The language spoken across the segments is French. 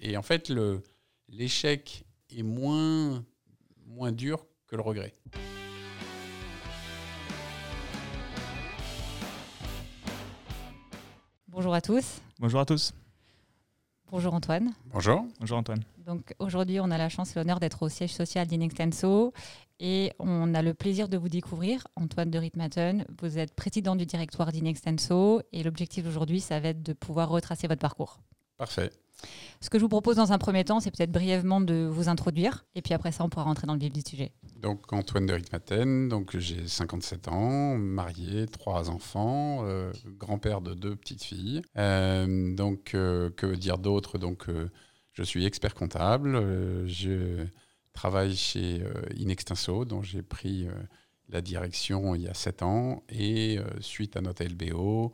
Et en fait, l'échec est moins, moins dur que le regret. Bonjour à tous. Bonjour à tous. Bonjour Antoine. Bonjour. Bonjour Antoine. Donc aujourd'hui, on a la chance et l'honneur d'être au siège social d'Inextenso et on a le plaisir de vous découvrir. Antoine de Ritmaten, vous êtes président du directoire d'Inextenso et l'objectif aujourd'hui, ça va être de pouvoir retracer votre parcours. Parfait. Ce que je vous propose dans un premier temps, c'est peut-être brièvement de vous introduire et puis après ça, on pourra rentrer dans le vif du sujet. Donc Antoine de Ritmaten, donc j'ai 57 ans, marié, trois enfants, euh, grand-père de deux petites filles. Euh, donc euh, que dire d'autre? Donc je suis expert comptable, je travaille chez Inextinso, dont j'ai pris la direction il y a sept ans et suite à notre LBO,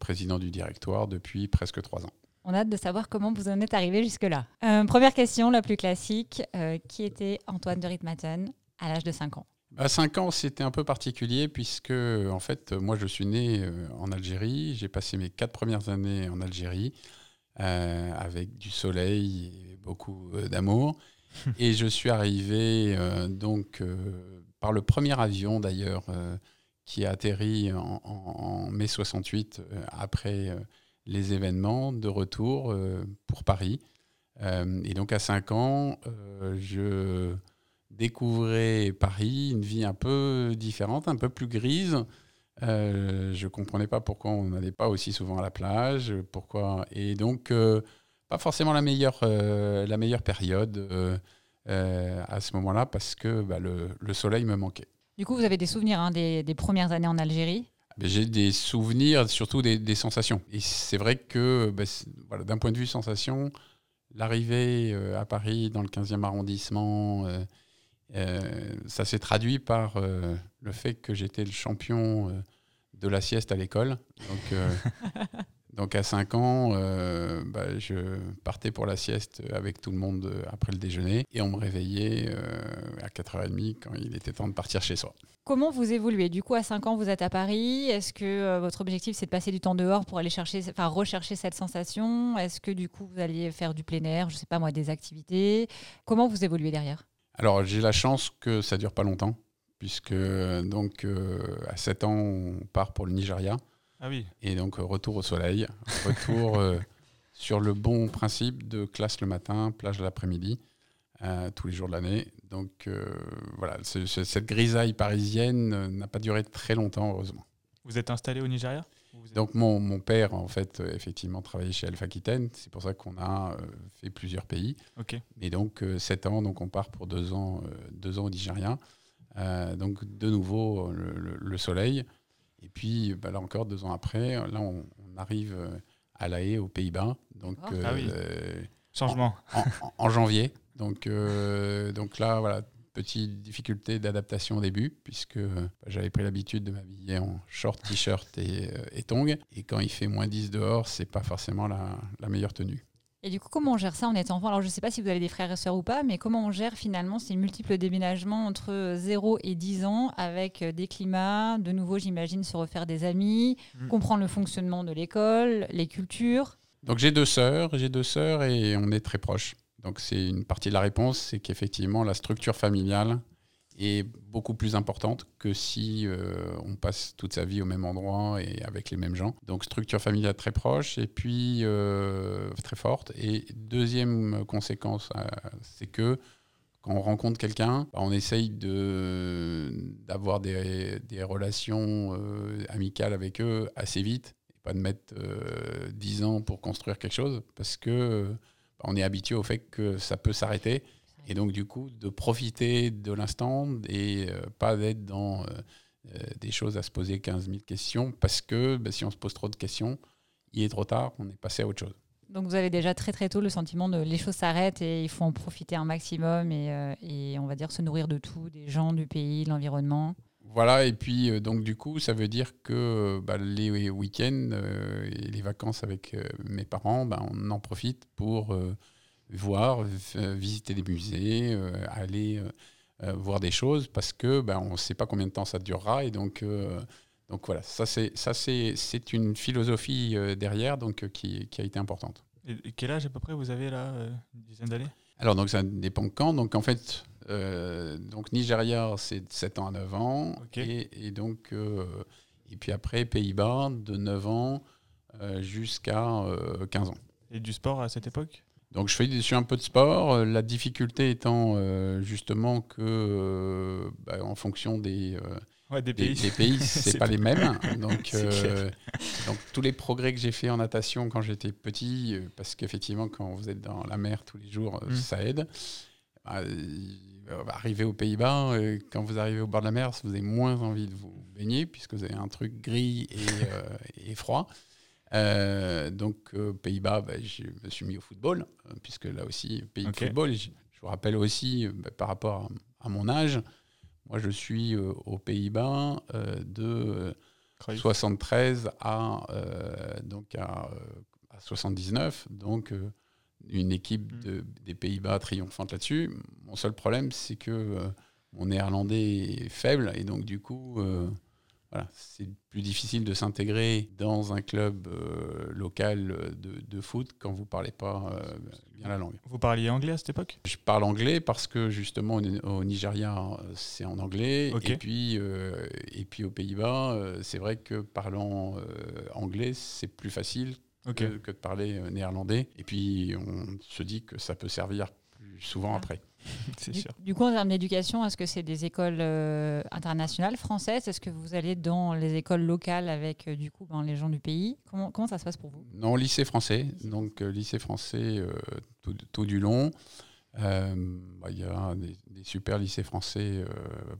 président du directoire depuis presque trois ans. On a hâte de savoir comment vous en êtes arrivé jusque-là. Euh, première question, la plus classique. Euh, qui était Antoine de Ritmaten à l'âge de 5 ans? À 5 ans, c'était un peu particulier puisque, en fait, moi, je suis né euh, en Algérie. J'ai passé mes quatre premières années en Algérie euh, avec du soleil et beaucoup euh, d'amour. et je suis arrivé euh, donc euh, par le premier avion d'ailleurs euh, qui a atterri en, en- en mai 68 euh, après euh, les événements de retour euh, pour Paris. Euh, et donc à 5 ans, euh, je découvrais Paris, une vie un peu différente, un peu plus grise. Je ne comprenais pas pourquoi on n'allait pas aussi souvent à la plage, pourquoi. Et donc, pas forcément la meilleure, la meilleure période à ce moment-là parce que bah, le, le soleil me manquait. Du coup, vous avez des souvenirs hein, des, premières années en Algérie? J'ai des souvenirs, surtout des, sensations. Et c'est vrai que c'est- voilà, d'un point de vue sensation, l'arrivée euh, à Paris dans le 15e arrondissement, euh, euh, ça s'est traduit par le fait que j'étais le champion de la sieste à l'école. Donc, donc à 5 ans, euh, bah, je partais pour la sieste avec tout le monde euh, après le déjeuner et on me réveillait euh, à 4h30 quand il était temps de partir chez soi. Comment vous évoluez? Du coup, à 5 ans, vous êtes à Paris. Est-ce que euh, votre objectif, c'est de passer du temps dehors pour aller chercher, enfin, rechercher cette sensation? Est-ce que du coup, vous alliez faire du plein air, je sais pas moi, des activités? Comment vous évoluez derrière? Alors, j'ai la chance que ça dure pas longtemps, puisque donc à 7 ans, on part pour le Nigeria. Ah oui. Et donc, euh, retour au soleil, retour euh, sur le bon principe de classe le matin, plage l'après-midi, euh, tous les jours de l'année. Donc, euh, voilà, ce- ce- cette grisaille parisienne n'a pas duré très longtemps, heureusement. Vous êtes installé au Nigeria êtes- Donc, mon, mon père, en fait, effectivement, travaillait chez Alpha Aquitaine. C'est pour ça qu'on a fait plusieurs pays. Ok. Et donc, euh, 7 ans, donc on part pour deux ans, deux ans au Nigeria. Donc, de nouveau, le, le- le soleil. Et puis, bah, là encore, deux ans après, là, on, on arrive euh, à La Haye, aux Pays-Bas. Donc, euh, Ah oui. euh, Changement. en, en- en janvier. Donc, euh, donc là, voilà, petite difficulté d'adaptation au début, puisque euh, j'avais pris l'habitude de m'habiller en short, t-shirt et, et tongs. Et quand il fait moins 10 dehors, c'est pas forcément la, la meilleure tenue. Et du coup, comment on gère ça en étant enfant? Alors, je ne sais pas si vous avez des frères et sœurs ou pas, mais comment on gère finalement ces multiples déménagements entre 0 et 10 ans avec euh, des climats, de nouveau, j'imagine, se refaire des amis, Mm. comprendre le fonctionnement de l'école, les cultures Donc j'ai deux sœurs, j'ai deux sœurs et on est très proches. Donc c'est une partie de la réponse, c'est qu'effectivement la structure familiale est beaucoup plus importante que si euh, on passe toute sa vie au même endroit et avec les mêmes gens. Donc structure familiale très proche et puis euh, très forte. Et deuxième conséquence, euh, c'est que quand on rencontre quelqu'un, bah, on essaye d'avoir des, relations amicales avec eux assez vite et pas de mettre euh, 10 ans pour construire quelque chose parce que bah, on est habitué au fait que ça peut s'arrêter et donc du coup de profiter de l'instant et euh, pas d'être dans euh, euh, des choses à se poser 15 000 questions parce que bah, si on se pose trop de questions, il est trop tard, on est passé à autre chose. Donc vous avez déjà très très tôt le sentiment de les choses s'arrêtent et il faut en profiter un maximum et, euh, et on va dire se nourrir de tout, des gens, du pays, de l'environnement. Voilà, et puis donc du coup, ça veut dire que bah, les week-ends et les vacances avec mes parents, bah, on en profite pour voir, v- visiter des musées, euh, aller euh, euh, voir des choses, parce que bah, on ne sait pas combien de temps ça durera, et donc, euh, donc voilà, ça c'est ça c'est c'est une philosophie euh, derrière, donc euh, qui, qui a été importante. Et, quel âge à peu près vous avez là euh, Une dizaine d'années? Alors, donc, ça dépend quand. Donc, en fait, euh, donc Nigeria, c'est de 7 ans à 9 ans. Et, et donc, euh, et puis après, Pays-Bas, de 9 ans euh, jusqu'à euh, 15 ans. Et du sport à cette époque? Donc, je fais, un peu de sport. euh, La difficulté étant euh, justement que, euh, bah, en fonction des, Ouais, des des, pays. des pays, c'est pas les mêmes. Donc, tous les progrès que j'ai fait en natation quand j'étais petit, parce qu'effectivement, quand vous êtes dans la mer tous les jours, Mm. ça aide. Bah, arriver aux Pays-Bas, quand vous arrivez au bord de la mer, vous avez moins envie de vous baigner, puisque vous avez un truc gris et, euh, et froid. Euh, donc, euh, Pays-Bas, bah, je me suis mis au football, euh, puisque là aussi, pays de football. Je, je vous rappelle aussi, euh, bah, par rapport à, à mon âge, moi, je suis aux Pays-Bas de euh, Cruyff. 73 à, donc à, euh, à 79. Donc, une équipe Mm. de- des Pays-Bas triomphante là-dessus. Mon seul problème, c'est que euh, mon néerlandais est faible et donc, du coup, euh, voilà, c'est plus difficile de s'intégrer dans un club euh, local de, de foot quand vous ne parlez pas euh, bien la langue. Vous parliez anglais à cette époque? Je parle anglais parce que justement au, Nigeria euh, c'est en anglais. Et puis euh, et puis aux Pays-Bas euh, c'est vrai que parlant euh, anglais c'est plus facile que, que de parler euh, néerlandais. Et puis on se dit que ça peut servir plus souvent Ah. après. C'est Du, sûr. du coup, en termes d'éducation, est-ce que c'est des écoles euh, internationales françaises? Est-ce que vous allez dans les écoles locales avec euh, du coup ben, les gens du pays? Comment, comment ça se passe pour vous? Non, lycée français, donc euh, lycée français tout, tout du long. Bah, Il y a des, des super lycées français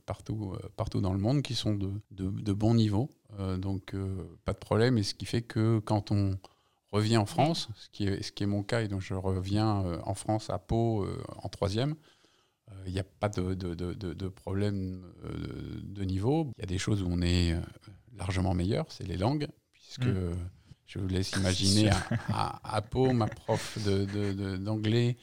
partout, partout dans le monde qui sont de, de, de bons niveaux, Euh, donc pas de problème. Et ce qui fait que quand on revient en France, ce qui est, ce qui est mon cas, et donc je reviens euh, en France à Pau euh, en troisième, il n'y a pas de, de, de, de- problème euh, de niveau. Il y a des choses où on est euh, largement meilleur, c'est les langues, puisque Mm. je vous laisse imaginer à, à, à Pau, ma prof de- de- de- d'anglais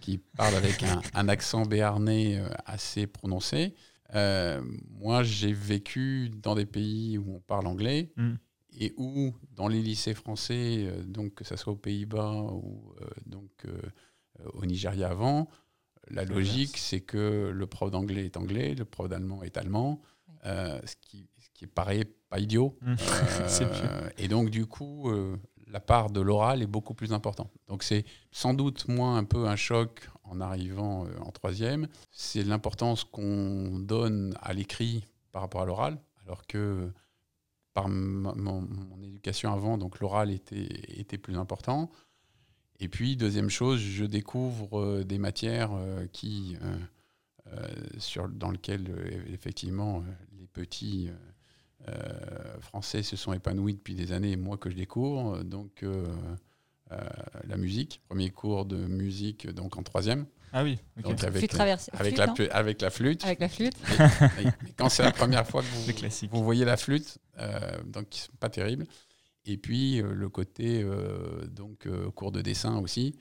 qui parle avec un, un accent béarnais euh, assez prononcé. Euh, moi, j'ai vécu dans des pays où on parle anglais Mm. et où, dans les lycées français, euh, donc que ce soit aux Pays-Bas ou euh, donc, euh, euh, au Nigeria avant, la logique, c'est que le prof d'anglais est anglais, le prof d'allemand est allemand, Oui. euh, ce, qui, ce qui paraît pas idiot. Mm. C'est Euh, et donc, du coup, euh, la part de l'oral est beaucoup plus importante. Donc, c'est sans doute moins un peu un choc en arrivant euh, en troisième. C'est l'importance qu'on donne à l'écrit par rapport à l'oral, alors que par mon, mon éducation avant, donc l'oral était, était plus important. Et puis, deuxième chose, je découvre euh, des matières euh, qui, euh, euh, sur, dans lesquelles, euh, effectivement, les petits français se sont épanouis depuis des années, moi que je découvre. Donc, euh, euh, la musique, premier cours de musique donc en troisième, Ah oui. Donc, avec, Flûte traversée- avec, flûte, la, avec la flûte. Avec la flûte Et- et quand c'est la première fois que vous, voyez la flûte, euh, donc c'est pas terrible. Et puis euh, le côté euh, donc euh, cours de dessin aussi,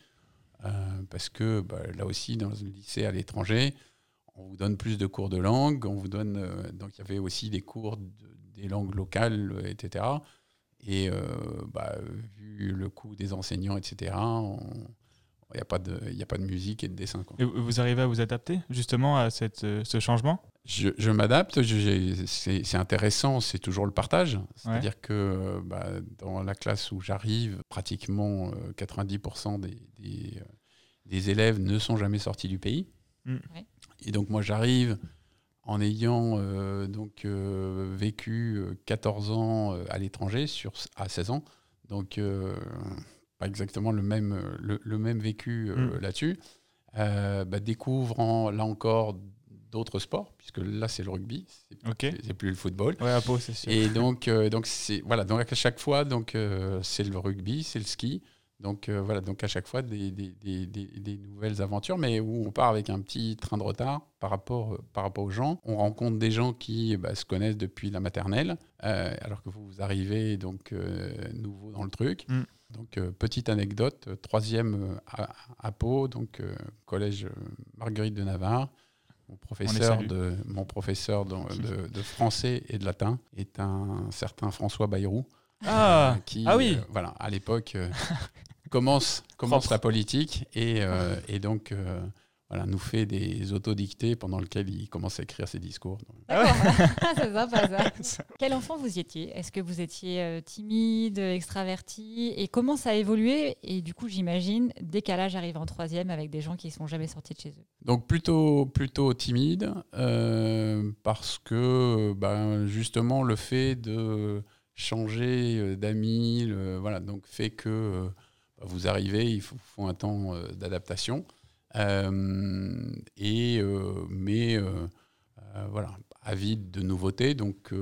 parce que bah, là aussi dans le lycée à l'étranger, on vous donne plus de cours de langue, on vous donne donc il y avait aussi des cours de- des langues locales, etc. Et bah, vu le coût des enseignants, etc. Il n'y a, pas de- il y a pas de musique et de dessin. quoi. Et vous arrivez à vous adapter justement à cette, euh, ce changement? Je, je m'adapte, c'est c'est intéressant, c'est toujours le partage. C'est-à-dire que euh, bah, dans la classe où j'arrive, pratiquement euh, 90% des, des, euh, des élèves ne sont jamais sortis du pays. Mm. Ouais. Et donc moi j'arrive en ayant euh, donc, euh, vécu euh, 14 ans euh, à l'étranger sur, à 16 ans. Donc euh, pas exactement le même, euh, le, le même vécu euh, Mm. là-dessus. Euh, bah, découvrant là encore d'autres sports, puisque là c'est le rugby, c'est plus le football. Ouais, à Pau, c'est sûr. Et donc, euh, donc c'est voilà, donc à chaque fois, donc euh, c'est le rugby, c'est le ski. Donc euh, voilà, donc à chaque fois des, des, des, nouvelles aventures, mais où on part avec un petit train de retard par rapport, par rapport aux gens. On rencontre des gens qui bah, se connaissent depuis la maternelle, alors que vous arrivez donc nouveau dans le truc. Mm. Donc euh, petite anecdote, euh, troisième euh, à, à Pau, donc euh, collège Marguerite de Navarre. Mon professeur, de, mon professeur de, de- de français et de latin est un certain François Bayrou. Ah, qui, ah oui. euh, voilà, à l'époque, commence, commence la politique et, et donc voilà, nous fait des autodictés pendant lesquels il commence à écrire ses discours. Ah c'est sympa ça. Quel enfant vous y étiez? Est-ce que vous étiez euh, timide, extraverti? Et comment ça a évolué? Et du coup, j'imagine, décalage arrive en troisième avec des gens qui ne sont jamais sortis de chez eux. Donc plutôt, plutôt timide, euh, parce que ben, justement le fait de changer euh, d'amis, voilà, donc fait que vous arrivez, il faut, faut un temps d'adaptation. Euh, et, euh, mais euh, voilà, avide de nouveautés, donc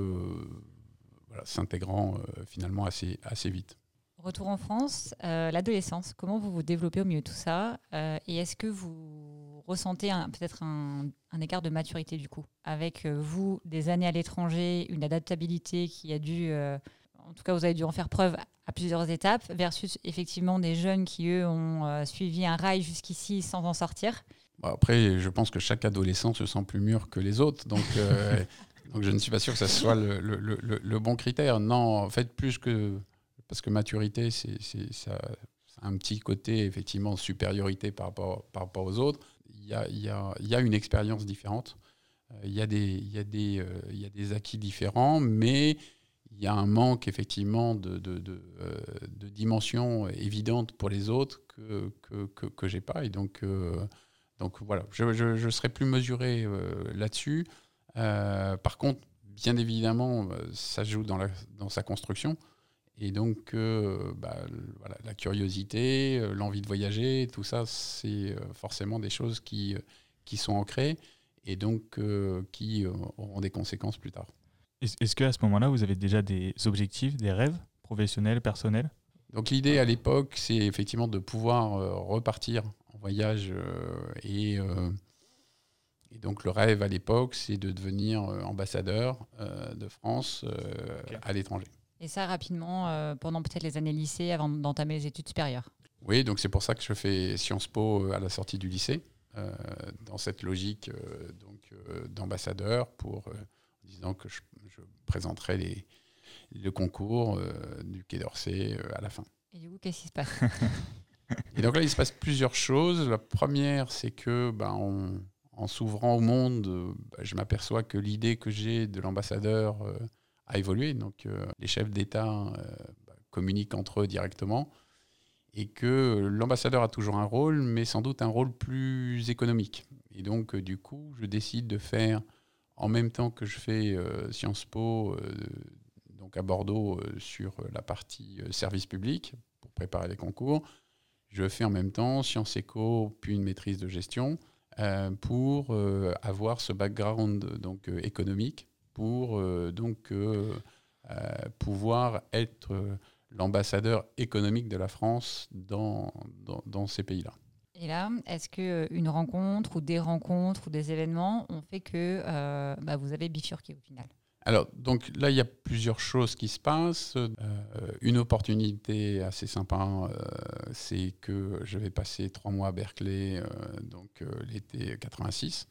s'intégrant finalement assez, assez vite. Retour en France, l'adolescence, comment vous vous développez au milieu de tout ça Et est-ce que vous ressentez peut-être un, écart de maturité du coup Avec vous, des années à l'étranger, une adaptabilité qui a dû en tout cas, vous avez dû en faire preuve à plusieurs étapes, versus effectivement des jeunes qui, eux, ont euh, suivi un rail jusqu'ici sans en sortir Après, je pense que chaque adolescent se sent plus mûr que les autres, donc, euh, donc je ne suis pas sûr que ce soit le, le, le, bon critère. Non, en fait, plus que. Parce que maturité, c'est ça, un petit côté, effectivement, supériorité par rapport, par rapport aux autres. Il y a, il y a, il y a une expérience différente. Euh, il y, a des, il, y a des, il y a des acquis différents, mais il y a un manque effectivement de, de, de, euh, dimension évidente pour les autres que, que, que, pas. Et donc, euh, donc voilà, je, je, je, serai plus mesuré euh, là-dessus. par contre, bien évidemment, ça joue dans, la, dans sa construction. Et donc, bah, voilà, la curiosité, l'envie de voyager, tout ça, c'est forcément des choses qui, qui sont ancrées et donc qui auront des conséquences plus tard. Est-ce qu'à ce, moment-là, vous avez déjà des objectifs, des rêves professionnels, personnels? Donc l'idée à l'époque, c'est effectivement de pouvoir euh, repartir en voyage euh, et, euh, et, donc le rêve à l'époque, c'est de devenir ambassadeur de France à l'étranger. Et ça rapidement pendant peut-être les années lycée avant d'entamer les études supérieures? Oui, donc c'est pour ça que je fais Sciences Po à la sortie du lycée, dans cette logique donc d'ambassadeur pour disant que je, présenterai les, le concours euh, du Quai d'Orsay euh, à la fin. Et du coup, qu'est-ce qui se passe? Et donc là, il se passe plusieurs choses. La première, c'est que ben, en s'ouvrant au monde, ben, je m'aperçois que l'idée que j'ai de l'ambassadeur euh, a évolué. Donc les chefs d'État ben, communiquent entre eux directement et que l'ambassadeur a toujours un rôle, mais sans doute un rôle plus économique. Et donc, du coup, je décide de faire en même temps que je fais euh, Sciences Po euh, donc à Bordeaux euh, sur la partie service public pour préparer les concours, je fais en même temps Sciences Éco puis une maîtrise de gestion pour avoir ce background donc économique pour donc pouvoir être l'ambassadeur économique de la France dans, dans ces pays-là. Et là, est-ce qu'une rencontre ou des rencontres ou des événements ont fait que euh, bah, vous avez bifurqué au final? Alors, donc là, il y a plusieurs choses qui se passent. Euh, une opportunité assez sympa, euh, c'est que je vais passer trois mois à Berkeley, donc l'été 86,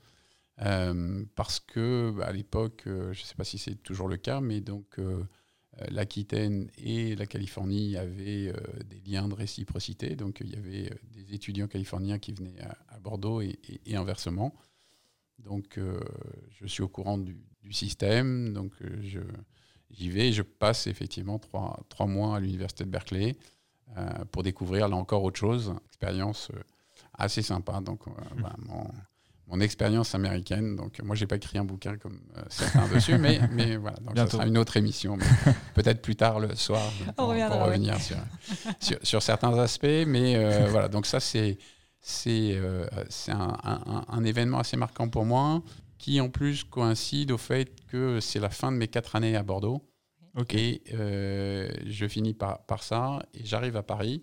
parce que bah, à l'époque, je ne sais pas si c'est toujours le cas, mais donc euh, l'Aquitaine et la Californie avaient euh, des liens de réciprocité. Donc il y avait euh, des étudiants californiens qui venaient à, Bordeaux et, inversement. Donc je suis au courant du, système. Donc j'y vais et je passe effectivement trois, trois mois à l'université de Berkeley pour découvrir là encore autre chose. Expérience assez sympa. Donc vraiment mon expérience américaine. Donc, moi, j'ai pas écrit un bouquin comme euh, certains dessus, mais, mais voilà. Donc, ça sera une autre émission. Peut-être plus tard le soir pour, revenir sur, sur, certains aspects. Mais euh, voilà, donc ça, c'est c'est euh, un, un, un, événement assez marquant pour moi, qui en plus coïncide au fait que c'est la fin de mes quatre années à Bordeaux. Et je finis par, par ça, et j'arrive à Paris.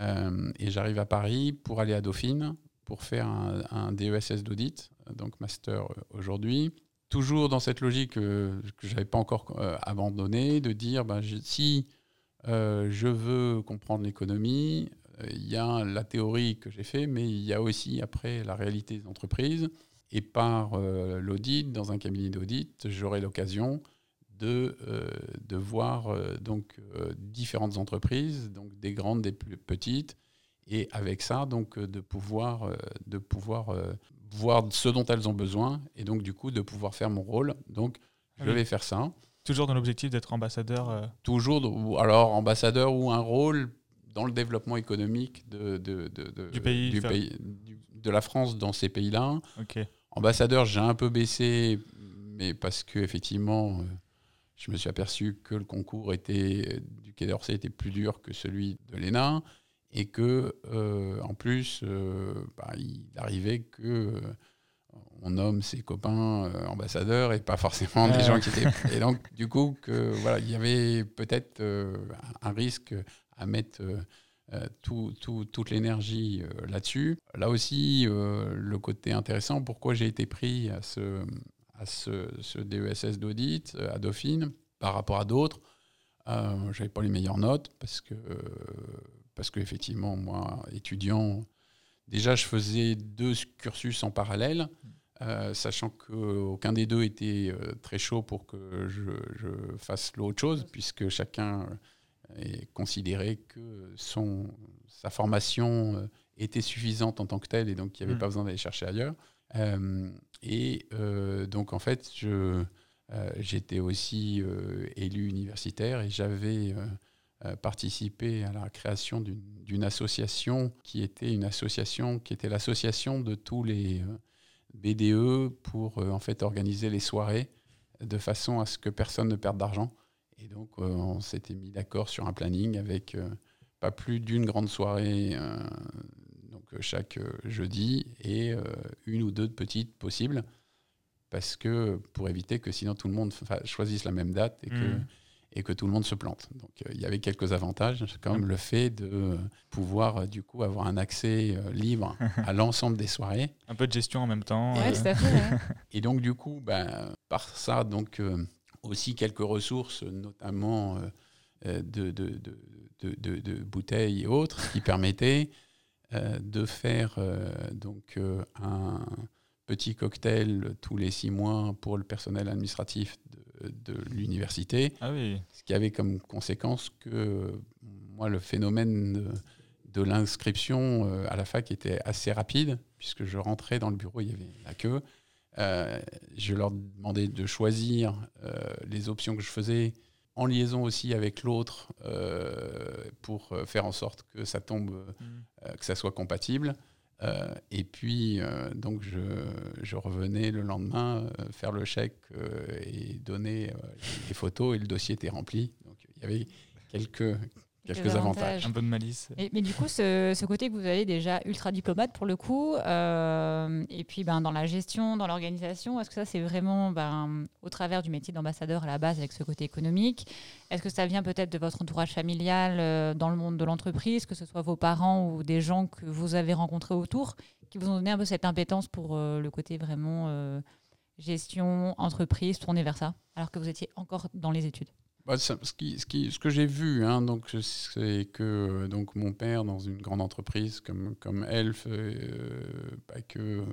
et j'arrive à Paris pour aller à Dauphine, pour faire un, DESS d'audit, donc master euh, aujourd'hui. Toujours dans cette logique euh, que je n'avais pas encore euh, abandonnée, de dire ben, si je veux comprendre l'économie, il y a la théorie que j'ai fait, mais il y a aussi après la réalité des entreprises. Et par l'audit, dans un cabinet d'audit, j'aurai l'occasion de, de voir donc différentes entreprises, donc des grandes, des plus petites, et avec ça donc de pouvoir de pouvoir voir ce dont elles ont besoin et donc du coup de pouvoir faire mon rôle. Donc je vais faire ça. Toujours dans l'objectif d'être ambassadeur euh Toujours, alors ambassadeur ou un rôle dans le développement économique de, du pays, du pays de la France dans ces pays-là. Ambassadeur, j'ai un peu baissé, mais parce que effectivement, euh, je me suis aperçu que le concours était, du Quai d'Orsay était plus dur que celui de l'ENA et que euh, en plus, bah, il arrivait que on nomme ses copains euh, ambassadeurs et pas forcément des gens qui étaient. Et donc, du coup, que, voilà, il y avait peut-être euh, un risque à mettre euh, tout, toute l'énergie là-dessus. Là aussi, le côté intéressant, pourquoi j'ai été pris à ce, à ce, ce DESS d'audit à Dauphine par rapport à d'autres. Euh, j'avais pas les meilleures notes parce que, parce que effectivement, moi, étudiant, déjà, je faisais deux cursus en parallèle. Euh, sachant qu'aucun des deux était euh, très chaud pour que je, fasse l'autre chose, puisque chacun est considéré que son, sa formation euh, était suffisante en tant que telle, et donc il n'y avait mm. pas besoin d'aller chercher ailleurs. et donc en fait, j'étais aussi élu universitaire et j'avais participé à la création d'une association qui était une association qui était l'association de tous les BDE pour euh, en fait organiser les soirées de façon à ce que personne ne perde d'argent. Et donc euh, on s'était mis d'accord sur un planning avec euh, pas plus d'une grande soirée donc chaque jeudi et une ou deux petites possibles parce que pour éviter que sinon tout le monde choisisse la même date et que mmh et que tout le monde se plante. Donc euh, il y avait quelques avantages, comme le fait de pouvoir euh, du coup avoir un accès euh, libre à l'ensemble des soirées. Un peu de gestion en même temps. Ouais, fait, et donc du coup, ben, par ça, donc aussi quelques ressources, notamment de, de, de, de, bouteilles et autres, qui permettaient de faire donc un petit cocktail tous les six mois pour le personnel administratif de l'université. Ah ce qui avait comme conséquence que moi, le phénomène de, l'inscription euh, à la fac était assez rapide, puisque je rentrais dans le bureau, il y avait la queue. Euh, je leur demandais de choisir euh, les options que je faisais en liaison aussi avec l'autre pour faire en sorte que ça tombe, mmh. que ça soit compatible. Euh, et puis, euh, donc, je, revenais le lendemain euh, faire le chèque et donner les photos et le dossier était rempli. Donc, il y avait quelques, quelques avantages. Un peu de malice. mais du coup, ce, côté que vous avez déjà ultra diplomate pour le coup, euh, et puis ben, dans la gestion, dans l'organisation, est-ce que ça c'est vraiment ben, au travers du métier d'ambassadeur à la base avec ce côté économique? Est-ce que ça vient peut-être de votre entourage familial euh, dans le monde de l'entreprise, que ce soit vos parents ou des gens que vous avez rencontrés autour, qui vous ont donné un peu cette impétence pour euh, le côté vraiment gestion, entreprise, tourner vers ça, alors que vous étiez encore dans les études? Bah, ce, que j'ai vu, hein, c'est que donc, mon père, dans une grande entreprise comme, comme Elf, euh, bah, que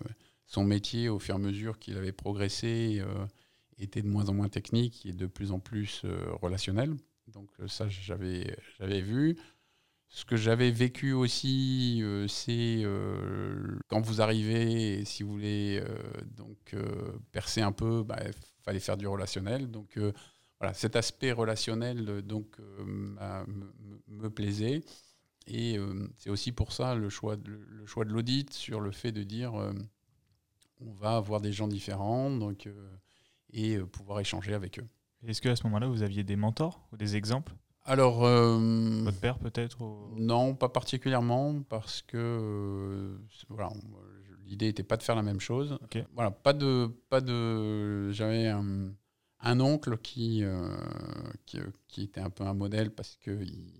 son métier, au fur et à mesure qu'il avait progressé, euh, était de moins en moins technique et de plus en plus euh, relationnel. Donc ça, j'avais vu. Ce que j'avais vécu aussi, c'est quand vous arrivez, si vous voulez donc percer un peu, il bah, fallait faire du relationnel. Donc voilà, cet aspect relationnel euh, donc, euh, me, plaisait. Et euh, c'est aussi pour ça le choix de, le choix de l'audit sur le fait de dire on va avoir des gens différents donc, et pouvoir échanger avec eux. Est-ce qu'à ce, moment-là, vous aviez des mentors ou des exemples? Alors, votre père peut-être Non, pas particulièrement parce que voilà, l'idée n'était pas de faire la même chose. Voilà, pas de, pas de, j'avais un, un oncle qui, euh, euh, qui, était un peu un modèle parce qu'il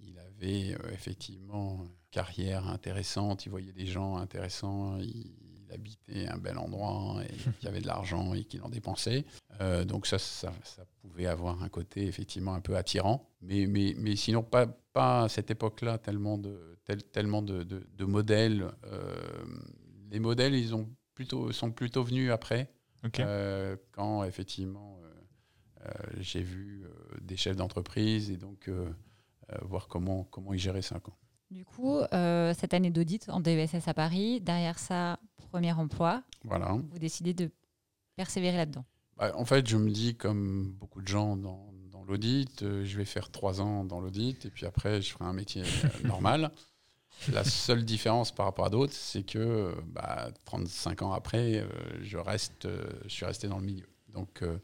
il avait euh, effectivement une carrière intéressante, il voyait des gens intéressants, il, habitait un bel endroit et il avait de l'argent et qu'il en dépensait. donc ça, ça, pouvait avoir un côté effectivement un peu attirant. Mais, mais, mais sinon, pas, pas à cette époque-là tellement de, tellement de, de, modèles. les modèles, ils ont plutôt, sont plutôt venus après. Euh, quand effectivement j'ai vu des chefs d'entreprise et donc voir comment, comment ils géraient ça. Quoi. Du coup, cette année d'audit en DESS à Paris, derrière ça, premier emploi. Voilà. Vous décidez de persévérer là-dedans. Bah, en fait, je me dis, comme beaucoup de gens dans, dans l'audit, je vais faire trois ans dans l'audit et puis après, je ferai un métier normal. La seule différence par rapport à d'autres, c'est que bah, 35 ans après, euh, je, reste, euh, je suis resté dans le milieu. Donc, euh,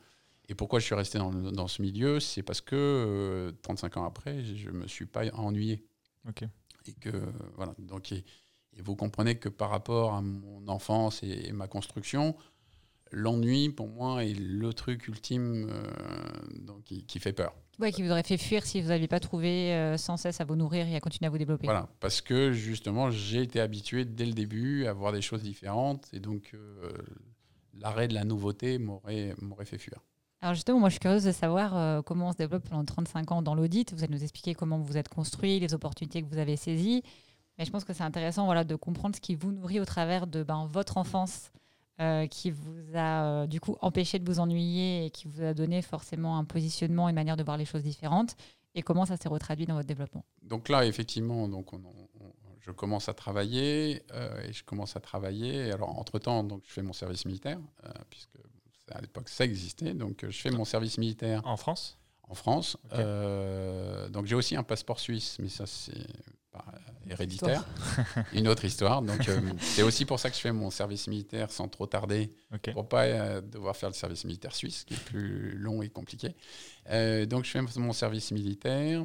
et pourquoi je suis resté dans, dans ce milieu? C'est parce que 35 ans après, je ne me suis pas ennuyé. Et que, voilà, donc, et, vous comprenez que par rapport à mon enfance et, ma construction, l'ennui, pour moi, est le truc ultime donc, qui fait peur. Oui, qui vous aurait fait fuir si vous n'aviez pas trouvé euh, sans cesse à vous nourrir et à continuer à vous développer. Voilà, parce que justement, j'ai été habitué dès le début à voir des choses différentes et donc euh, l'arrêt de la nouveauté m'aurait fait fuir. Alors justement, moi je suis curieuse de savoir euh, comment on se développe pendant 35 ans dans l'audit. Vous allez nous expliquer comment vous êtes construit, les opportunités que vous avez saisies. Mais je pense que c'est intéressant voilà, de comprendre ce qui vous nourrit au travers de ben, votre enfance euh, qui vous a euh, du coup empêché de vous ennuyer et qui vous a donné forcément un positionnement et une manière de voir les choses différentes et comment ça s'est retraduit dans votre développement? Donc là, effectivement, donc je commence à travailler euh, et je commence à travailler. Alors entre-temps, donc, je fais mon service militaire, puisque à l'époque ça existait. Donc je fais mon service militaire. En France? En France. donc j'ai aussi un passeport suisse, mais ça c'est héréditaire. Une autre histoire. Donc, euh, c'est aussi pour ça que je fais mon service militaire sans trop tarder, pour pour pas euh, devoir faire le service militaire suisse, qui est plus long et compliqué. Euh, donc, je fais mon service militaire.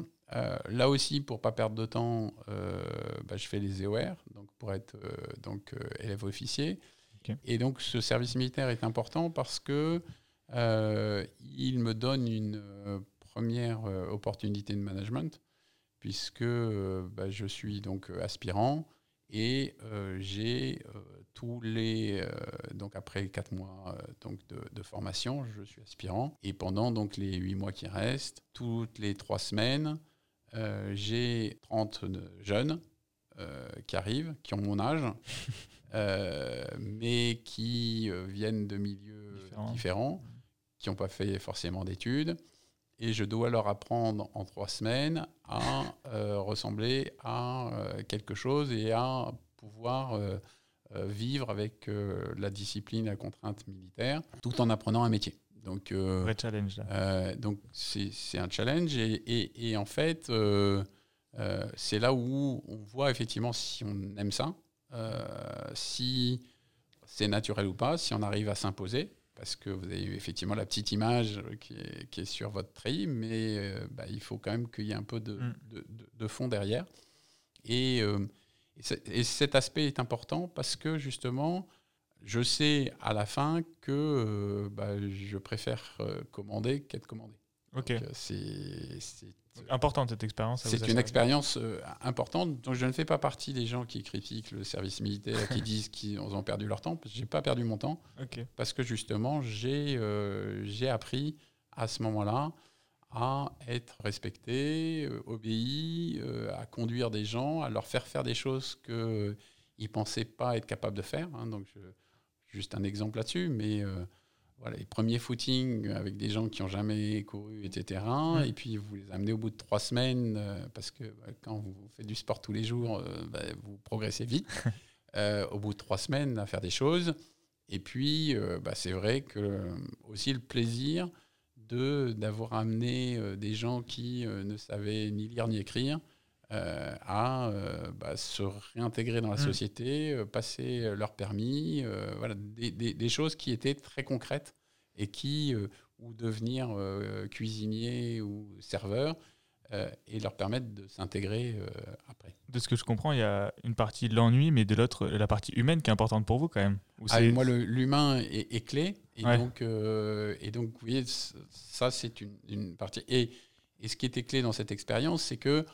là aussi, pour pas perdre de temps, bah, je fais les EOR, donc pour être donc élève officier. Et donc, ce service militaire est important parce que il me donne une première opportunité de management puisque euh, bah, je suis donc euh, aspirant et euh, j'ai tous les donc après quatre mois donc de, formation, je suis aspirant et pendant donc les huit mois qui restent, toutes les trois semaines, j'ai 30 jeunes qui arrivent, qui ont mon âge, mais qui viennent de milieux différents. qui n'ont pas fait forcément d'études et je dois leur apprendre en trois semaines à euh, ressembler à euh, quelque chose et à pouvoir euh, vivre avec la discipline, la contrainte militaire, tout en apprenant un métier. Donc, Vrai challenge. donc c'est un challenge et, et, en fait, c'est là où on voit effectivement si on aime ça, si c'est naturel ou pas, si on arrive à s'imposer parce que vous avez effectivement la petite image qui est, sur votre treillis, mais euh, bah, il faut quand même qu'il y ait un peu de, mm. fond derrière. Euh, et, cet aspect est important parce que justement, je sais à la fin que euh, bah, je préfère commander qu'être commandé. Ok. C'est importante cette expérience. C'est une expérience euh, importante. Donc je ne fais pas partie des gens qui critiquent le service militaire, qui disent qu'ils ont perdu leur temps. Je n'ai pas perdu mon temps. Parce que justement, j'ai euh, j'ai appris à ce moment-là à être respecté, euh, obéi, à conduire des gens, à leur faire faire des choses qu'ils ne pensaient pas être capables de faire. Hein. Donc, juste un exemple là-dessus, mais voilà, les premiers footings avec des gens qui n'ont jamais couru, etc. Mm. Et puis vous les amenez au bout de trois semaines, euh, parce que bah, quand vous faites du sport tous les jours, euh, bah, vous progressez vite. Euh, au bout de trois semaines, à faire des choses. Et puis, bah, c'est vrai que aussi le plaisir de d'avoir amené des gens qui ne savaient ni lire ni écrire à se réintégrer dans la mm. société, passer leur permis, voilà, des, des, choses qui étaient très concrètes et qui, euh, ou devenir euh, cuisinier ou serveur, euh, et leur permettre de s'intégrer après. De ce que je comprends, il y a une partie de l'ennui, mais de l'autre, la partie humaine qui est importante pour vous quand même. Ah, moi, l'humain est, clé. Et, donc, et donc, vous voyez, ça, c'est une, une, partie. Et, et, ce qui était clé dans cette expérience, c'est que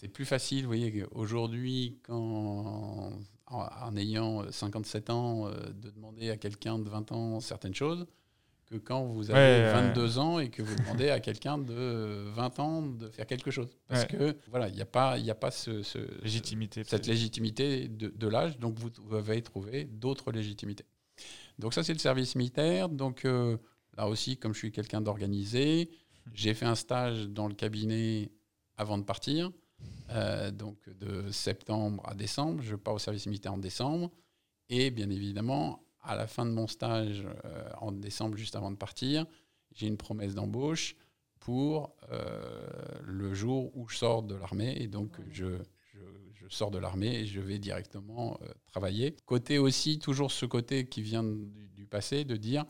c'est plus facile, vous voyez, aujourd'hui, quand, en, en, ayant 57 ans, de demander à quelqu'un de 20 ans certaines choses que quand vous avez 22 ans et que vous demandez à quelqu'un de 20 ans de faire quelque chose. Parce que voilà, il n'y a pas, y a pas ce, légitimité, cette légitimité de, l'âge, donc vous, avez trouvé d'autres légitimités. Donc ça, c'est le service militaire. Donc euh, Là aussi, comme je suis quelqu'un d'organisé, j'ai fait un stage dans le cabinet avant de partir. Euh, donc de septembre à décembre, je pars au service militaire en décembre. Et bien évidemment, à la fin de mon stage euh, en décembre, juste avant de partir, j'ai une promesse d'embauche pour euh, le jour où je sors de l'armée. Et donc, je, je, sors de l'armée et je vais directement travailler. Côté aussi, toujours ce côté qui vient du, du passé, de dire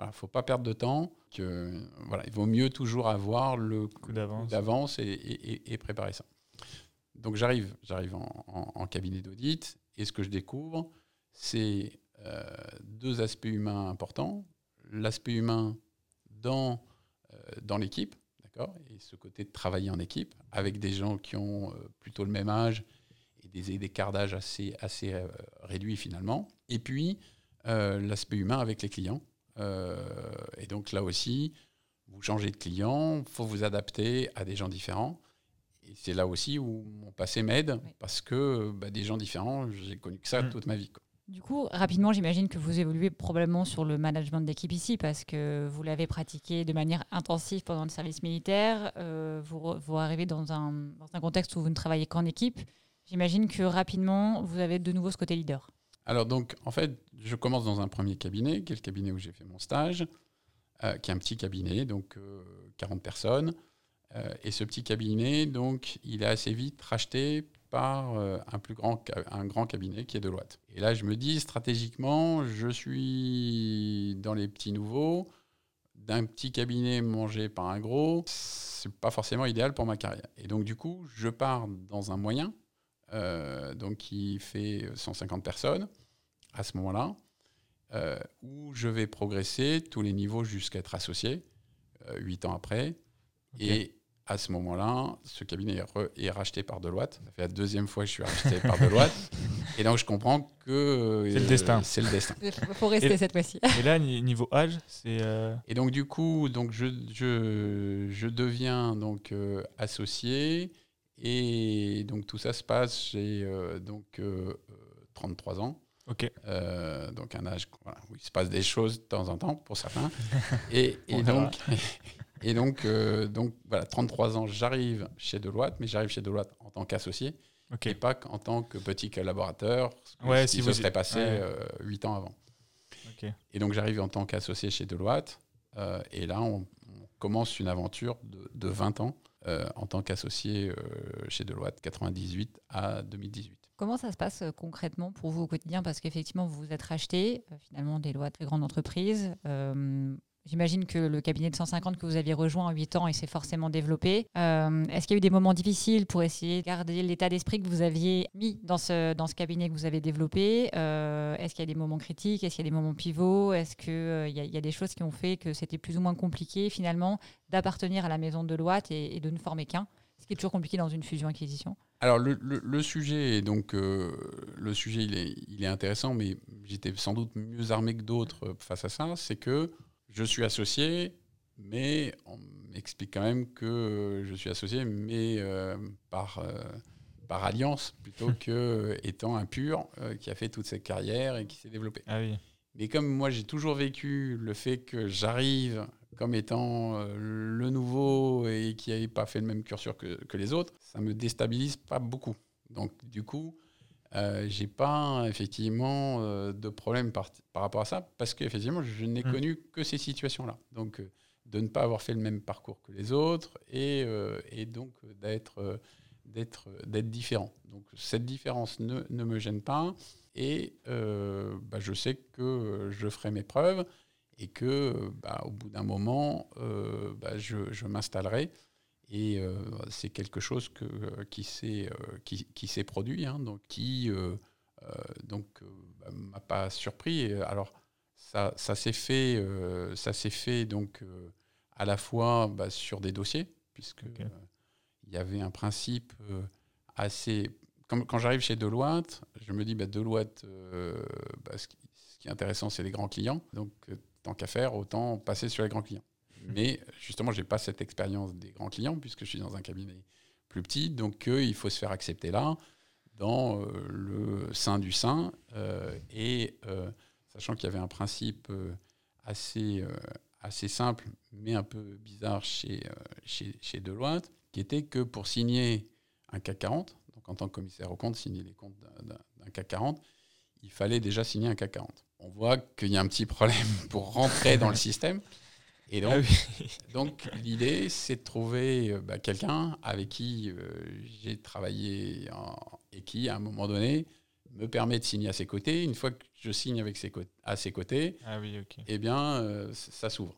il ne faut pas perdre de temps. Que, voilà, il vaut mieux toujours avoir le coup d'avance et, préparer ça. Donc j'arrive, j'arrive en, cabinet d'audit et ce que je découvre, c'est euh, deux aspects humains importants. L'aspect humain dans, euh, dans l'équipe, d'accord, et ce côté de travailler en équipe avec des gens qui ont euh, plutôt le même âge et des, des d'âge assez, assez réduits finalement. Et puis l'aspect humain avec les clients et donc là aussi, vous changez de client, il faut vous adapter à des gens différents. Et c'est là aussi où mon passé m'aide, parce que bah, des gens différents, j'ai connu que ça mm. toute ma vie. Du coup, rapidement, j'imagine que vous évoluez probablement sur le management d'équipe ici, parce que vous l'avez pratiqué de manière intensive pendant le service militaire. Euh, vous, vous, arrivez dans un, dans un contexte où vous ne travaillez qu'en équipe. J'imagine que rapidement, vous avez de nouveau ce côté leader. Alors donc, en fait, je commence dans un premier cabinet, qui est le cabinet où j'ai fait mon stage, euh, qui est un petit cabinet, donc 40 euh, personnes. Euh, et ce petit cabinet, donc, il est assez vite racheté par un plus grand, un grand cabinet qui est Deloitte. Et là, je me dis, stratégiquement, je suis dans les petits nouveaux, d'un petit cabinet mangé par un gros, c'est pas forcément idéal pour ma carrière. Et donc, du coup, je pars dans un moyen, euh, donc qui fait 150 personnes à ce moment-là, euh, où je vais progresser tous les niveaux jusqu'à être associé, euh, huit ans après. Et à ce moment-là, ce cabinet est, racheté par Deloitte. Ça fait la deuxième fois que je suis racheté par Deloitte. Et donc, je comprends que c'est le destin. C'est le destin. Il faut rester cette fois-ci. Et là, niveau âge, c'est. Et donc, du coup, donc je, je, je deviens donc associé. Et donc tout ça se passe, j'ai euh, donc 33 euh, ans. Ok. Euh, donc un âge où il se passe des choses de temps en temps pour certains. et, et donc, et donc, donc voilà, 33 ans, j'arrive chez Deloitte, mais j'arrive chez Deloitte en tant qu'associé. Et pas en tant que petit collaborateur, ouais, si vous se serait passé 8 ans avant. Et donc j'arrive en tant qu'associé chez Deloitte. et là, on, commence une aventure de, de 20 ans euh, en tant qu'associé euh, chez Deloitte, 98 à 2018. Comment ça se passe euh, concrètement pour vous au quotidien? Parce qu'effectivement, vous vous êtes racheté, finalement, Deloitte, très grande entreprise. J'imagine que le cabinet de 150 que vous aviez rejoint en 8 ans, il s'est forcément développé. Euh, est-ce qu'il y a eu des moments difficiles pour essayer de garder l'état d'esprit que vous aviez mis dans ce, dans ce cabinet que vous avez développé euh, Est-ce qu'il y a des moments critiques? Est-ce qu'il y a des moments pivots? Est-ce qu'il euh, y, a des choses qui ont fait que c'était plus ou moins compliqué finalement d'appartenir à la maison de Loite et, de ne former qu'un Ce qui est toujours compliqué dans une fusion-acquisition? Alors le, sujet, donc, le sujet il est, il est intéressant, mais j'étais sans doute mieux armé que d'autres face à ça. C'est que je suis associé, mais on m'explique quand même que je suis associé, mais euh, par, euh, par alliance plutôt que étant un pur euh, qui a fait toute cette carrière et qui s'est développé. Ah mais comme moi j'ai toujours vécu le fait que j'arrive comme étant le nouveau et qui n'avait pas fait le même curseur que, que, les autres, ça me déstabilise pas beaucoup. Donc du coup, euh, j'ai pas effectivement euh, de problème par, par, rapport à ça parce qu'effectivement je n'ai mm. connu que ces situations-là. Donc euh, de ne pas avoir fait le même parcours que les autres et, euh, et donc d'être d'être d'être différent. Donc cette différence ne, ne me gêne pas et bah, je sais que je ferai mes preuves et que bah, au bout d'un moment bah, je, je m'installerai et euh, c'est quelque chose que, euh, qui s'est euh, qui, qui produit, hein, donc qui donc bah, m'a pas surpris. Alors ça, ça s'est fait, ça s'est fait donc à la fois bah, sur des dossiers, puisque il y avait un principe assez. Quand, quand j'arrive chez Deloitte, je me dis bah, Deloitte, bah, ce, qui, ce, qui, est intéressant, c'est les grands clients. Donc tant qu'à faire, autant passer sur les grands clients. Mais justement, je n'ai pas cette expérience des grands clients puisque je suis dans un cabinet plus petit. Donc, il faut se faire accepter là, dans euh, le sein du sein. Euh, et euh, sachant qu'il y avait un principe assez, assez simple, mais un peu bizarre chez, chez, chez Deloitte, qui était que pour signer un CAC 40, donc en tant que commissaire aux comptes, signer les comptes d'un CAC 40, il fallait déjà signer un CAC 40. On voit qu'il y a un petit problème pour rentrer dans le système. Et donc, ah donc l'idée, c'est de trouver bah, quelqu'un avec qui j'ai travaillé et qui, à un moment donné, me permet de signer à ses côtés. Une fois que je signe avec ses à ses côtés, ah oui, eh bien, euh, ça s'ouvre.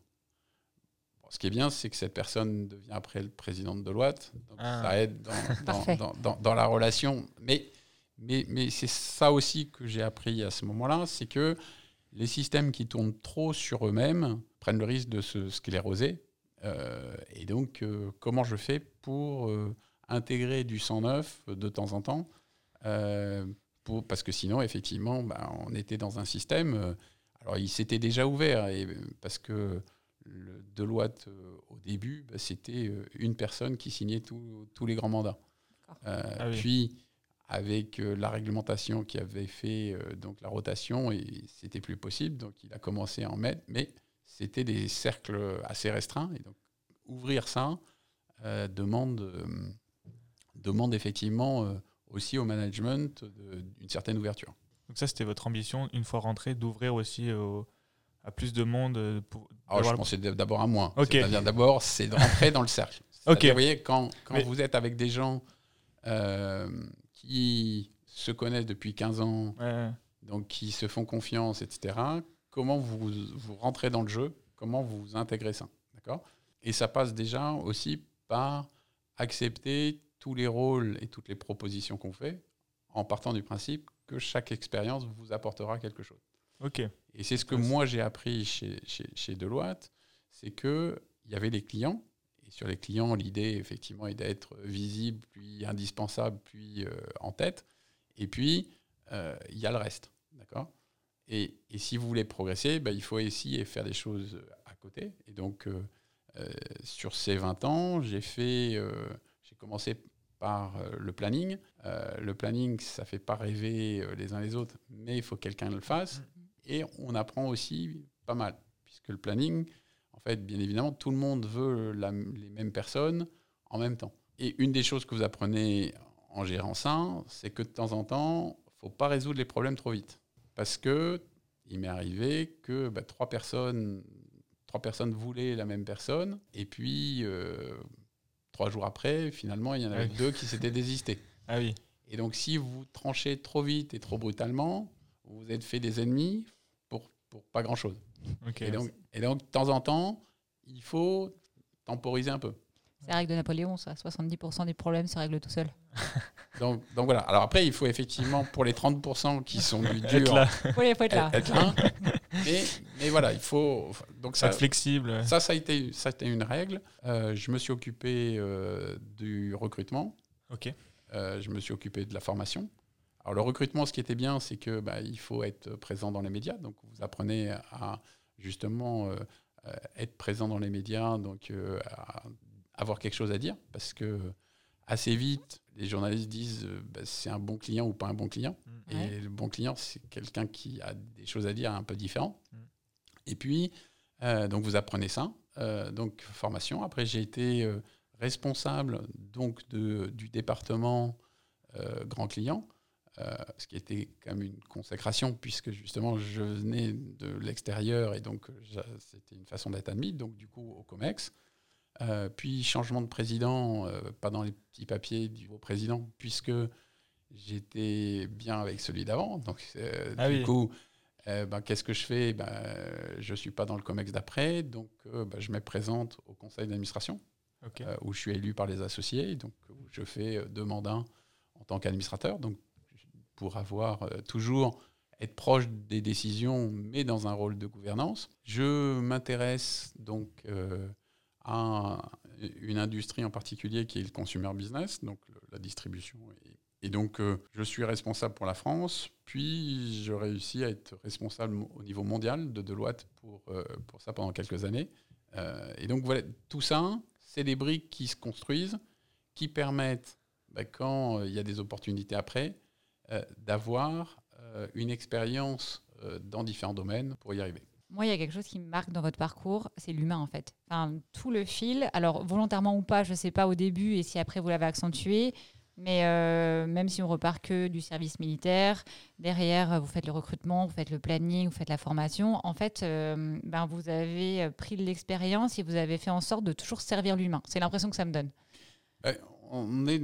ce qui est bien, c'est que cette personne devient après le président de Deloitte. Donc ah. Ça aide dans, dans, dans, la relation. Mais, mais, mais c'est ça aussi que j'ai appris à ce moment-là, c'est que les systèmes qui tournent trop sur eux-mêmes prennent le risque de se scléroser. Euh, et donc, euh, comment je fais pour intégrer du sang neuf de temps en temps parce que sinon, effectivement, bah, on était dans un système. Euh, alors, il s'était déjà ouvert, et, parce que le Deloitte, euh, au début, bah, c'était euh, une personne qui signait tous les grands mandats. Ah puis, avec la réglementation qui avait fait donc la rotation, et c'était plus possible, donc il a commencé à en mettre, mais c'était des cercles assez restreints. Et donc, ouvrir ça demande, demande effectivement aussi au management d'une certaine ouverture. Donc ça, c'était votre ambition, une fois rentré, d'ouvrir aussi à plus de monde euh, pour Alors, je pensais d'abord à moi. C'est-à-dire d'abord, c'est de rentrer dans le cercle. Vous voyez, quand, quand vous êtes avec des gens euh, qui se connaissent depuis 15 ans, donc qui se font confiance, etc., comment vous, vous rentrez dans le jeu, comment vous intégrez ça. D'accord? Et ça passe déjà aussi par accepter tous les rôles et toutes les propositions qu'on fait en partant du principe que chaque expérience vous apportera quelque chose. Ok. Et c'est ce que moi j'ai appris chez, chez, Deloitte, c'est qu'il y avait les clients, et sur les clients, l'idée effectivement est d'être visible, puis indispensable, puis euh, en tête, et puis euh, il y a le reste. D'accord? Et, si vous voulez progresser, ben, il faut essayer de faire des choses à côté. Et donc, euh, sur ces 20 ans, j'ai fait, j'ai commencé par euh, le planning. Euh, le planning, ça ne fait pas rêver euh, les uns les autres, mais il faut que quelqu'un le fasse. Et on apprend aussi pas mal, puisque le planning, en fait, bien évidemment, tout le monde veut les mêmes personnes en même temps. Et une des choses que vous apprenez en gérant ça, c'est que de temps en temps, il ne faut pas résoudre les problèmes trop vite. Parce que il m'est arrivé que bah, trois, personnes, trois personnes voulaient la même personne, et puis Trois jours après, finalement, il y en avait deux qui s'étaient désistés. Ah oui. Et donc, si vous tranchez trop vite et trop brutalement, vous êtes fait des ennemis pour, pour pas grand-chose. et, donc, et donc, de temps en temps, il faut temporiser un peu. C'est la règle de Napoléon, ça. 70% des problèmes se règlent tout seul. donc, donc voilà. Alors après, il faut effectivement, pour les 30% qui sont du dur, être là. Oui, il faut être là. Être là. Mais, mais, voilà, il faut. Donc ça, être flexible. Ça, ça a été, ça a été une règle. Euh, je me suis occupé euh, du recrutement. Ok. Euh, je me suis occupé de la formation. Alors le recrutement, ce qui était bien, c'est que bah, il faut être présent dans les médias. Donc vous apprenez à justement être présent dans les médias, donc à avoir quelque chose à dire, parce que assez vite, les journalistes disent euh, bah, c'est un bon client ou pas un bon client. Mm. Et le bon client, c'est quelqu'un qui a des choses à dire un peu différentes. Mm. Et puis, euh, donc vous apprenez ça. Euh, donc formation. Après, j'ai été responsable donc de, du département grand client. ce qui était quand même une consécration, puisque justement je venais de l'extérieur et donc c'était une façon d'être admis, donc du coup au COMEX. Euh, puis changement de président, euh, pas dans les petits papiers du nouveau président, puisque j'étais bien avec celui d'avant. Donc, euh, ah du coup, ben, qu'est-ce que je fais? Ben, Je ne suis pas dans le COMEX d'après, donc ben, je me présente au conseil d'administration, où je suis élu par les associés, donc je fais deux mandats en tant qu'administrateur, donc pour avoir toujours être proche des décisions, mais dans un rôle de gouvernance. Je m'intéresse donc à une industrie en particulier qui est le consumer business, donc la distribution. Et, donc, euh, je suis responsable pour la France, puis je réussis à être responsable au niveau mondial de Deloitte pour, euh, pour ça pendant quelques années. Euh, et donc, voilà, tout ça, c'est des briques qui se construisent, qui permettent, bah, quand il y a des opportunités après, d'avoir une expérience dans différents domaines pour y arriver. Moi, il y a quelque chose qui me marque dans votre parcours, c'est l'humain en fait. Enfin, tout le fil, alors volontairement ou pas, je ne sais pas au début et si après vous l'avez accentué, mais euh, même si on repart que du service militaire, derrière, vous faites le recrutement, vous faites le planning, vous faites la formation. En fait, euh, ben, vous avez pris de l'expérience et vous avez fait en sorte de toujours servir l'humain. C'est l'impression que ça me donne. on est,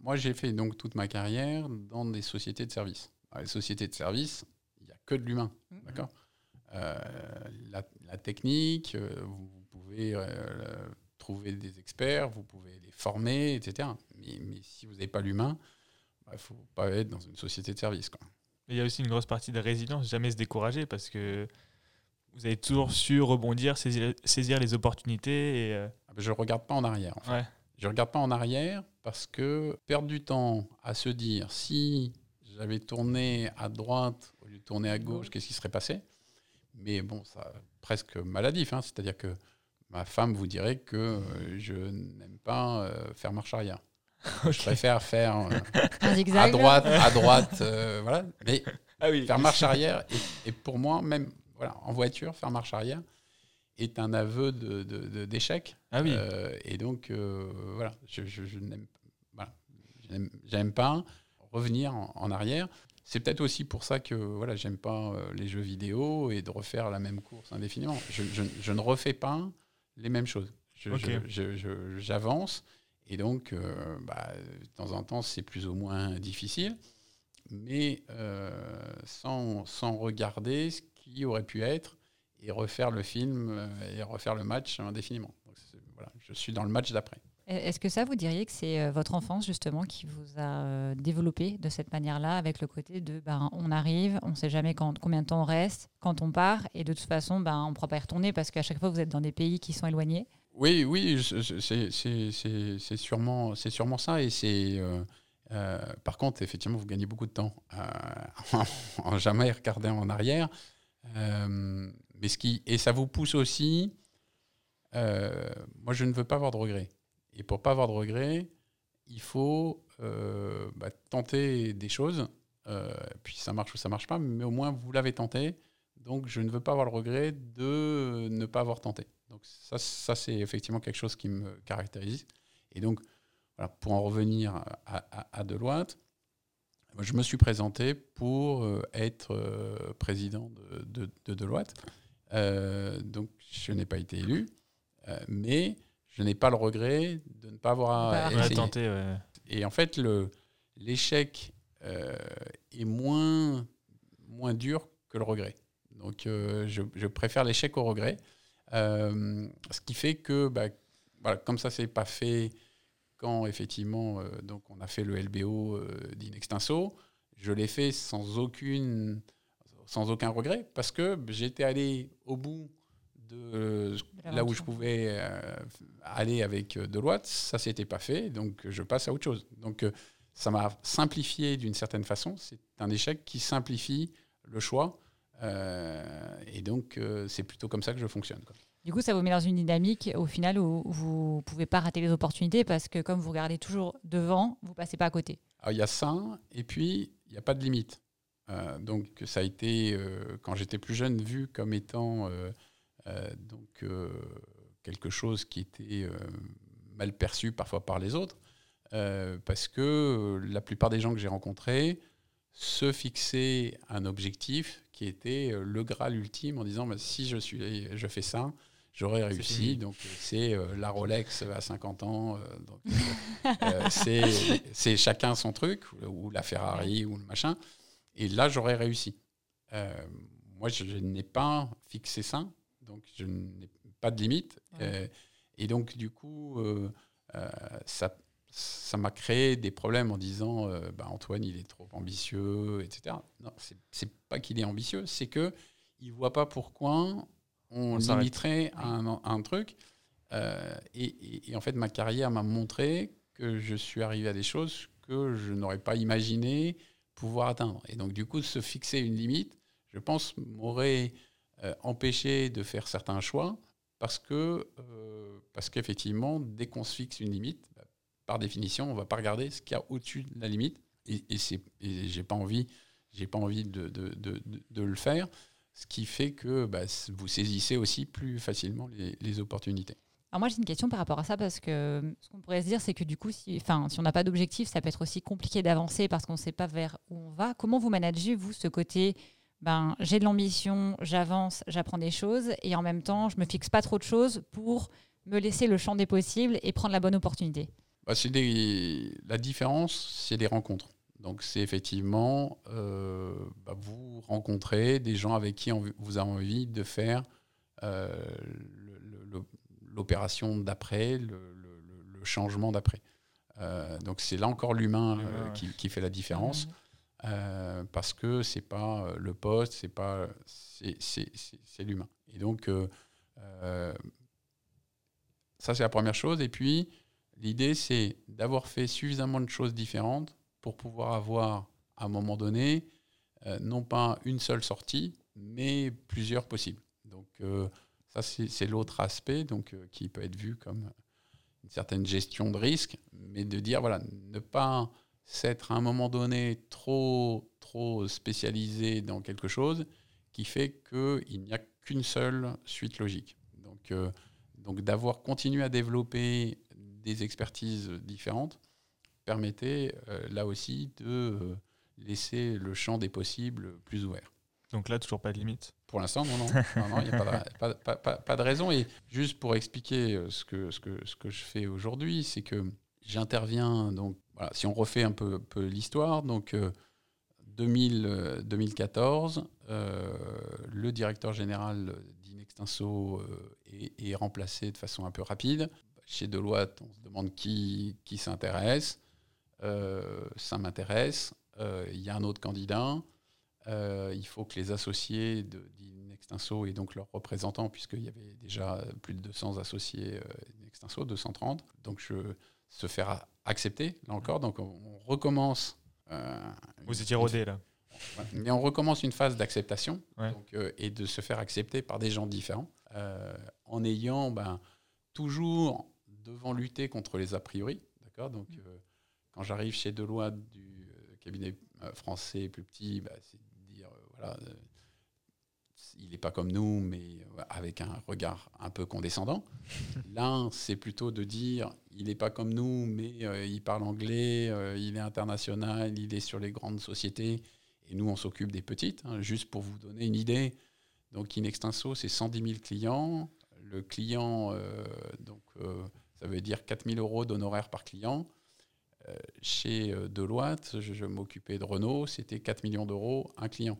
moi, j'ai fait donc toute ma carrière dans des sociétés de services. Dans les sociétés de services, il n'y a que de l'humain. Mmh. D'accord? Euh, la, technique, vous, pouvez trouver des experts, vous pouvez les former, etc. Mais, si vous n'avez pas l'humain, il bah, ne faut pas être dans une société de service. Quoi. Il y a aussi une grosse partie de résilience, jamais se décourager parce que vous avez toujours su rebondir, saisir, les opportunités. Et euh, ah Je ne regarde pas en arrière. En Je ne regarde pas en arrière parce que perdre du temps à se dire si j'avais tourné à droite au lieu de tourner à gauche, qu'est-ce qui serait passé? Mais bon, ça presque maladif. Hein. C'est-à-dire que ma femme vous dirait que euh, je n'aime pas euh, faire marche arrière. Je préfère faire euh, à droite, à droite, voilà. Mais ah faire marche arrière, et, pour moi, même voilà, en voiture, faire marche arrière est un aveu d'échec. De, de, ah oui. et donc, voilà, je, je, n'aime voilà, pas revenir en, arrière. C'est peut-être aussi pour ça que voilà, j'aime pas les jeux vidéo et de refaire la même course indéfiniment. Je, je ne refais pas les mêmes choses. J'avance et donc, euh, bah, de temps en temps, c'est plus ou moins difficile, mais euh, sans, sans, regarder ce qui aurait pu être et refaire le film euh, et refaire le match indéfiniment. voilà, je suis dans le match d'après. Est-ce que ça, vous diriez que c'est votre enfance justement qui vous a développé de cette manière-là, avec le côté de ben, on arrive, on ne sait jamais quand, combien de temps on reste, quand on part, et de toute façon, ben, on ne pourra pas y retourner parce qu'à chaque fois, vous êtes dans des pays qui sont éloignés? Oui, oui, c'est sûrement, sûrement ça. Et c'est. Euh, euh, par contre, effectivement, vous gagnez beaucoup de temps euh, en jamais regarder en arrière. mais ce qui, et ça vous pousse aussi. moi, je ne veux pas avoir de regrets. Et pour pas avoir de regrets, il faut euh, bah, tenter des choses. Euh, puis ça marche ou ça marche pas, mais au moins vous l'avez tenté. Donc je ne veux pas avoir le regret de ne pas avoir tenté. Donc ça, ça c'est effectivement quelque chose qui me caractérise. Et donc, pour en revenir à, à, Deloitte, je me suis présenté pour euh, être président de, de Deloitte. donc je n'ai pas été élu, mais je n'ai pas le regret de ne pas avoir tenté. Et en fait, l'échec euh, est moins, moins dur que le regret. Donc, euh, je, préfère l'échec au regret. Euh, ce qui fait que, bah, voilà, comme ça, c'est pas fait quand effectivement, donc on a fait le LBO d'Inextinso, je l'ai fait sans aucune, sans aucun regret parce que j'étais allé au bout de là où je pouvais euh, aller avec euh, Deloitte, ça s'était pas fait, donc je passe à autre chose. Donc euh, ça m'a simplifié d'une certaine façon. C'est un échec qui simplifie le choix, et donc c'est plutôt comme ça que je fonctionne. Du coup, ça vous met dans une dynamique au final où vous pouvez pas rater les opportunités parce que comme vous regardez toujours devant, vous passez pas à côté. Il y a ça, et puis il n'y a pas de limite. donc ça a été, quand j'étais plus jeune, vu comme étant euh, donc euh, quelque chose qui était euh, mal perçu parfois par les autres, parce que la plupart des gens que j'ai rencontrés se fixaient un objectif qui était le Graal ultime en disant bah, si je, suis, je fais ça, j'aurais réussi. Donc c'est la Rolex à 50 ans. c'est chacun son truc, ou la Ferrari, ou le machin. Et là, j'aurais réussi. moi, je n'ai pas fixé ça donc je n'ai pas de limite. Euh, et donc, du coup, euh, euh, ça ça m'a créé des problèmes en disant bah, Antoine, il est trop ambitieux, etc. Non, c'est pas qu'il est ambitieux, c'est que il voit pas pourquoi on, limiterait un, un, truc. et, en fait, ma carrière m'a montré que je suis arrivé à des choses que je n'aurais pas imaginé pouvoir atteindre. Et donc, du coup, se fixer une limite, je pense, m'aurait euh, empêcher de faire certains choix parce que euh, parce qu'effectivement, dès qu'on se fixe une limite, bah, par définition, on ne va pas regarder ce qu'il y a au-dessus de la limite. Et, et, j'ai pas envie, j'ai pas envie de, de, de, de, le faire. ce qui fait que bah, vous saisissez aussi plus facilement les, les opportunités. Alors moi j'ai une question par rapport à ça parce que ce qu'on pourrait se dire c'est que du coup si, si on n'a pas d'objectif ça peut être aussi compliqué d'avancer parce qu'on ne sait pas vers où on va. Comment vous managez vous ce côté ben, j'ai de l'ambition, j'avance, j'apprends des choses et en même temps je me fixe pas trop de choses pour me laisser le champ des possibles et prendre la bonne opportunité bah, des... La différence c'est des rencontres. Donc c'est effectivement euh, bah, vous rencontrez des gens avec qui vous avez envie de faire euh, l'opération d'après, le, changement d'après. Euh, donc c'est là encore l'humain euh, qui, fait la différence. Euh, parce que c'est pas le poste, c'est pas c'est l'humain. Et donc ça c'est la première chose. Et puis l'idée c'est d'avoir fait suffisamment de choses différentes pour pouvoir avoir à un moment donné non pas une seule sortie, mais plusieurs possibles. Donc ça, c'est l'autre aspect donc, euh, qui peut être vu comme une certaine gestion de risque, mais de dire, voilà, ne pas s'être à un moment donné trop, trop spécialisé dans quelque chose qui fait qu'il n'y a qu'une seule suite logique. Donc, euh, donc d'avoir continué à développer des expertises différentes permettait euh, là aussi de laisser le champ des possibles plus ouvert. Donc là, toujours pas de limite? Pour l'instant, non, non. Il n'y a pas de, pas, pas, pas de, raison. Et juste pour expliquer euh, ce que, ce que, ce que je fais aujourd'hui, c'est que j'interviens, donc voilà, si on refait un peu, l'histoire, donc 2000, 2014, euh, euh, le directeur général d'Inextinso est, remplacé de façon un peu rapide. Chez Deloitte, on se demande qui, qui s'intéresse. ça m'intéresse. Il y a un autre candidat. Euh, il faut que les associés d'Inextinso et donc leurs représentants, puisqu'il y avait déjà plus de 200 associés d'Inextinso, 230, donc je, se faire accepter, là encore. Donc on, recommence. Euh, Vous étiez rodé là. Mais on recommence une phase d'acceptation euh, et de se faire accepter par des gens différents, en ayant ben, toujours devant lutter contre les a priori. D'accord Donc, quand j'arrive chez Deloitte du cabinet français plus petit, bah, c'est euh, il n'est pas comme nous, mais euh, avec un regard un peu condescendant. L'un, c'est plutôt de dire, il n'est pas comme nous, mais euh, il parle anglais, il est international, il est sur les grandes sociétés, et nous, on s'occupe des petites. Hein. juste pour vous donner une idée, donc Inextinso, c'est 110 000 clients. Le client, donc, ça veut dire 4 000 euros d'honoraires par client. chez Deloitte, je, je m'occupais de Renault, c'était 4 millions d'euros un client.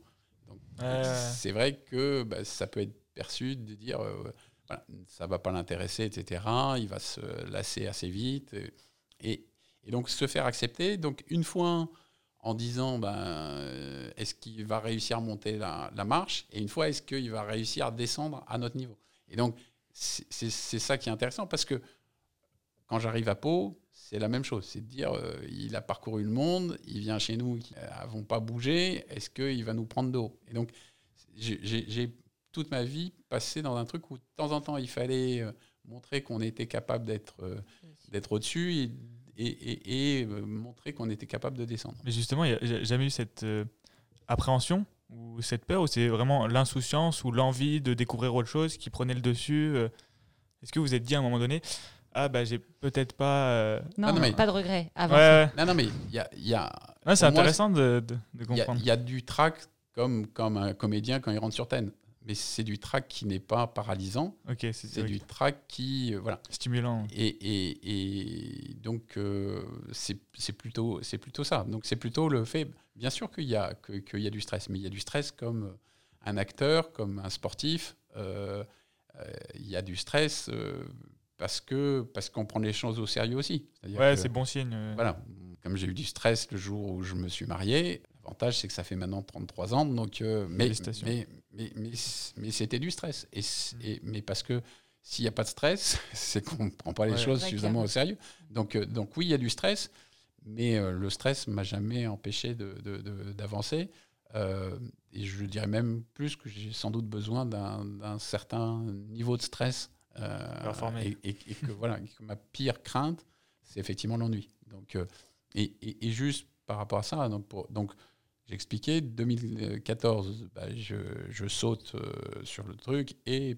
C'est vrai que bah, ça peut être perçu de dire euh, ça ne va pas l'intéresser, etc. Il va se lasser assez vite. Et, donc se faire accepter. Donc une fois en disant ben, euh, est-ce qu'il va réussir à monter la, marche et une fois est-ce qu'il va réussir à descendre à notre niveau? Et donc c'est ça qui est intéressant parce que quand j'arrive à Pau, c'est la même chose. C'est de dire, euh, il a parcouru le monde, il vient chez nous, qui n'avons pas bougé, est-ce qu'il va nous prendre d'eau? Et donc, j'ai toute ma vie passé dans un truc où de temps en temps, il fallait euh, montrer qu'on était capable d'être euh, d'être au-dessus et, et, montrer qu'on était capable de descendre. Mais justement, il n'y a jamais eu cette appréhension ou cette peur, ou c'est vraiment l'insouciance ou l'envie de découvrir autre chose qui prenait le dessus Est-ce que vous êtes dit à un moment donné, ah bah j'ai peut-être pas. Euh, non, non mais... pas de regret. Non, non, mais il y a. Y a c'est intéressant de, de, comprendre. Il y, a du trac comme, comme un comédien quand il rentre sur scène. Mais c'est du trac qui n'est pas paralysant. Ok, c'est du trac qui. Euh, voilà. Stimulant. Et, et, et donc, euh, c'est plutôt, plutôt ça. Donc, c'est plutôt le fait. Bien sûr qu'il y, a, qu'il y a du stress, mais il y a du stress comme un acteur, comme un sportif. il y a du stress parce que parce qu'on prend les choses au sérieux aussi. Ouais, c'est bon signe. Voilà, comme j'ai eu du stress le jour où je me suis marié, l'avantage c'est que ça fait maintenant 33 ans, donc euh, mais, mais, mais, mais, c'était du stress. Et, et, mais parce que s'il n'y a pas de stress, c'est qu'on ne prend pas les choses suffisamment au sérieux. Donc, euh, donc oui, il y a du stress, mais euh, le stress m'a jamais empêché d'avancer. De, et je dirais même plus que j'ai sans doute besoin d'un certain niveau de stress euh, et, que voilà, ma pire crainte, c'est effectivement l'ennui. Donc, euh, et, et, juste par rapport à ça, donc, donc J'ai expliqué, 2014, bah, je, je, saute euh, sur le truc et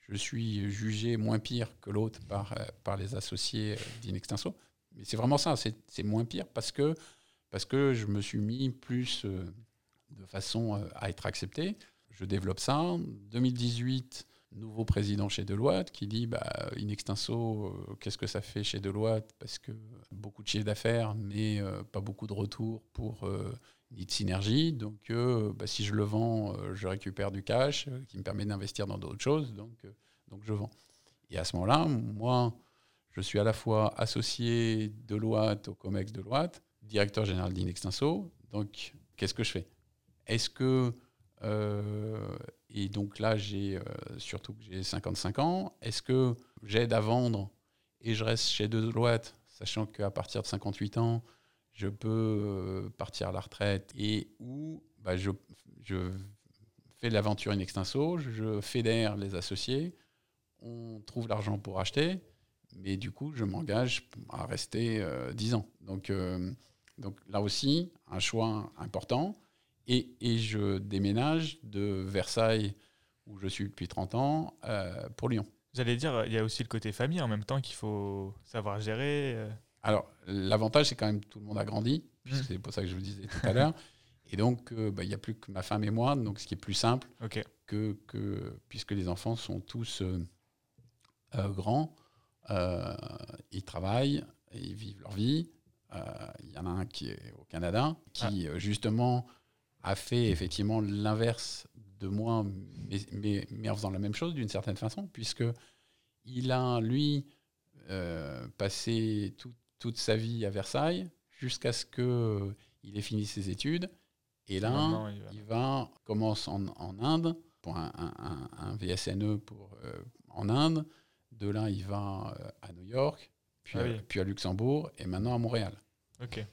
je suis jugé moins pire que l'autre par, par les associés d'Inextenso. Mais c'est vraiment ça, c'est moins pire parce que, parce que je me suis mis plus de façon à être accepté. Je développe ça. 2018, nouveau président chez Deloitte qui dit bah, in extenso, euh, qu'est-ce que ça fait chez Deloitte? Parce que beaucoup de chiffre d'affaires, mais euh, pas beaucoup de retour pour euh, ni de synergie. Donc, bah, si je le vends, je récupère du cash qui me permet d'investir dans d'autres choses. Donc, donc, je vends. Et à ce moment-là, moi, je suis à la fois associé Deloitte au COMEX Deloitte, directeur général d'Inextenso. Donc, qu'est-ce que je fais? Est-ce que et donc là, j'ai euh, surtout que j'ai 55 ans. Est-ce que j'aide à vendre et je reste chez Deloitte, sachant qu'à partir de 58 ans, je peux euh, partir à la retraite et où bah, je, fais l'aventure in extenso, je fédère les associés, on trouve l'argent pour acheter, mais du coup, je m'engage à rester 10 euh, ans. Donc, donc là aussi, un choix important. Et, je déménage de Versailles, où je suis depuis 30 ans, euh, pour Lyon. J'allais dire, il y a aussi le côté famille en même temps qu'il faut savoir gérer. Euh. Alors, l'avantage, c'est quand même tout le monde a grandi, mmh. c'est pour ça que je vous disais tout à l'heure. Et donc, euh, bah, il n'y a plus que ma femme et moi, donc ce qui est plus simple, que, que, puisque les enfants sont tous grands, ils travaillent, ils vivent leur vie. Il y en a un qui est au Canada, qui ah. justement a fait effectivement l'inverse de moi, mais, mais, en faisant la même chose d'une certaine façon, puisque il a, lui, euh, passé toute sa vie à Versailles jusqu'à ce qu'il ait fini ses études. Et là, il, va. commence en, Inde pour un, VSNE pour, euh, en Inde. De là, il va euh, à New York, puis, ah puis à Luxembourg et maintenant à Montréal. Ok.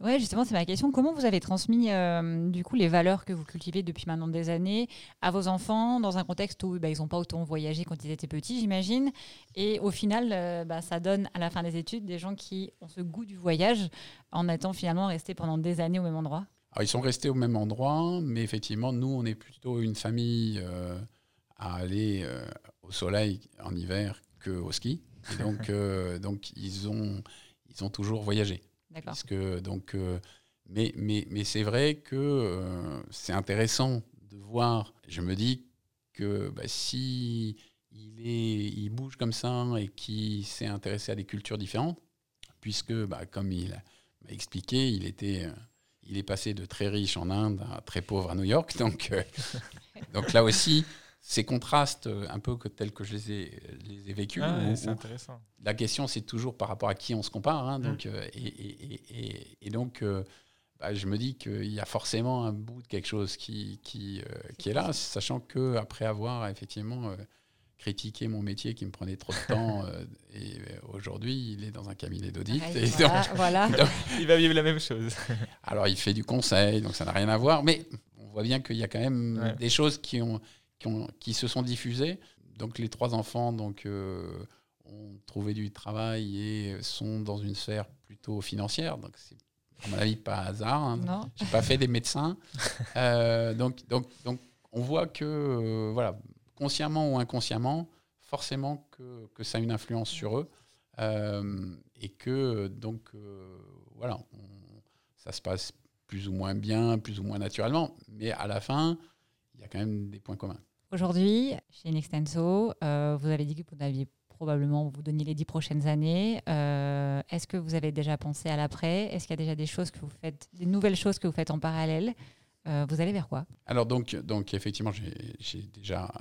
Ouais, justement, c'est ma question. Comment vous avez transmis euh, du coup les valeurs que vous cultivez depuis maintenant des années à vos enfants dans un contexte où bah, ils n'ont pas autant voyagé quand ils étaient petits, j'imagine, et au final, euh, bah, ça donne à la fin des études des gens qui ont ce goût du voyage en étant finalement restés pendant des années au même endroit. Ils sont restés au même endroit, mais effectivement, nous, on est plutôt une famille euh, à aller au soleil en hiver qu'au ski. Et donc, ils ont toujours voyagé. Parce que, donc, euh, mais mais, mais c'est vrai que euh, c'est intéressant de voir. Je me dis que bah, si il, est, il bouge comme ça et qu'il s'est intéressé à des cultures différentes, puisque, bah, comme il m'a expliqué, il était euh, il est passé de très riche en Inde à très pauvre à New York. Donc, donc là aussi, ces contrastes euh, un peu que, tels que je les ai, les ai vécus. Ah c'est intéressant. La question, c'est toujours par rapport à qui on se compare. Hein, donc, mm. euh, et, et, et, donc, euh, bah, je me dis qu'il y a forcément un bout de quelque chose qui, qui, qui est là, sachant qu'après avoir effectivement critiqué mon métier qui me prenait trop de temps, et aujourd'hui, il est dans un cabinet d'audit. voilà, il va vivre la même chose. alors, il fait du conseil, donc ça n'a rien à voir, mais on voit bien qu'il y a quand même des choses qui ont qui, se sont diffusés. Donc les trois enfants donc, euh, ont trouvé du travail et sont dans une sphère plutôt financière. Donc c'est à mon avis pas hasard. Hein. Je n'ai pas fait des médecins. Euh, donc, donc, donc on voit que, euh, voilà, consciemment ou inconsciemment, forcément que, que ça a une influence sur eux. et que donc, voilà, ça se passe plus ou moins bien, plus ou moins naturellement. Mais à la fin, il y a quand même des points communs. Aujourd'hui, chez Nextenso, euh, vous avez dit que vous aviez probablement vous donner les dix prochaines années. Euh, est-ce que vous avez déjà pensé à l'après? Est-ce qu'il y a déjà des choses que vous faites, des nouvelles choses que vous faites en parallèle? Euh, Vous allez vers quoi? Alors donc, donc effectivement, j'ai déjà